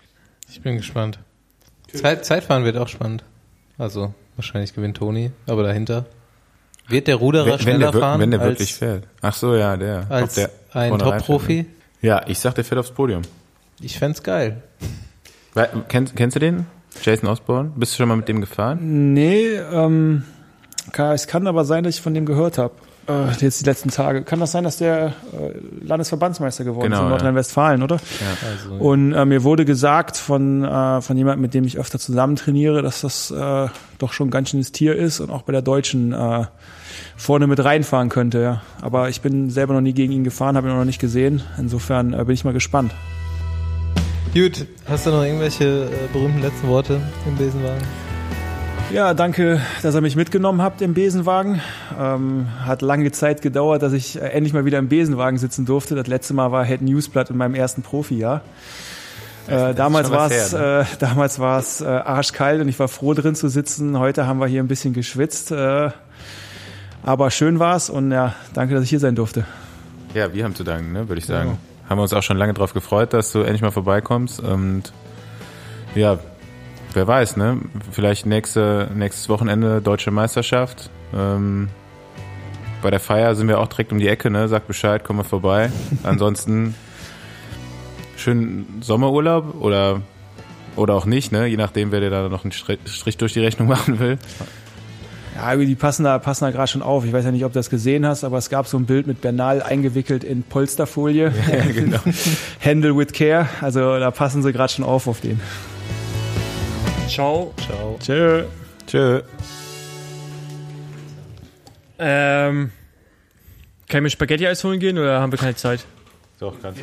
Ich bin gespannt. Zeit, Zeitfahren wird auch spannend. Also, wahrscheinlich gewinnt Toni, aber dahinter. Wird der Ruderer Wenn, wenn, schneller der, fahren wenn der als, wirklich fährt. Ach so, ja, der. Als der ein Top-Profi? ne? Ja, ich sag, der fährt aufs Podium. Ich fänd's geil. Weil, kennst, kennst du den? Jason Osborne? Bist du schon mal mit dem gefahren? Nee, ähm, kann, es kann aber sein, dass ich von dem gehört habe. Äh, jetzt die letzten Tage. Kann das sein, dass der äh, Landesverbandsmeister geworden Genau, ist in ja. Nordrhein-Westfalen, oder? Also, Und äh, mir wurde gesagt von, äh, von jemandem, mit dem ich öfter zusammen trainiere, dass das äh, doch schon ein ganz schönes Tier ist und auch bei der Deutschen äh, vorne mit reinfahren könnte. Ja. Aber ich bin selber noch nie gegen ihn gefahren, habe ihn noch nicht gesehen. Insofern äh, bin ich mal gespannt. Gut, hast du noch irgendwelche äh, berühmten letzten Worte im Besenwagen? Ja, danke, dass ihr mich mitgenommen habt im Besenwagen. Ähm, hat lange Zeit gedauert, dass ich äh, endlich mal wieder im Besenwagen sitzen durfte. Das letzte Mal war Head Newsblatt in meinem ersten Profijahr. Äh, damals war es her, äh, damals war es äh, arschkalt und ich war froh drin zu sitzen. Heute haben wir hier ein bisschen geschwitzt, äh, aber schön war's und ja, danke, dass ich hier sein durfte. Ja, wir haben zu danken, ne, würde ich sagen. Haben wir uns auch schon lange drauf gefreut, dass du endlich mal vorbeikommst. Und ja, wer weiß, ne? Vielleicht nächste, nächstes Wochenende deutsche Meisterschaft. Ähm, bei der Feier sind wir auch direkt um die Ecke, ne? Sag Bescheid, komm mal vorbei. Ansonsten schönen Sommerurlaub oder oder auch nicht, ne? Je nachdem, wer dir da noch einen Strich durch die Rechnung machen will. Ja, die passen da, passen da gerade schon auf. Ich weiß ja nicht, ob du das gesehen hast, aber es gab so ein Bild mit Bernal eingewickelt in Polsterfolie. Ja, genau. Handle with care. Also da passen sie gerade schon auf auf den. Ciao. Ciao. Tschö. Tschö. Ähm, kann ich mir Spaghetti-Eis holen gehen oder haben wir keine Zeit? Doch, ganz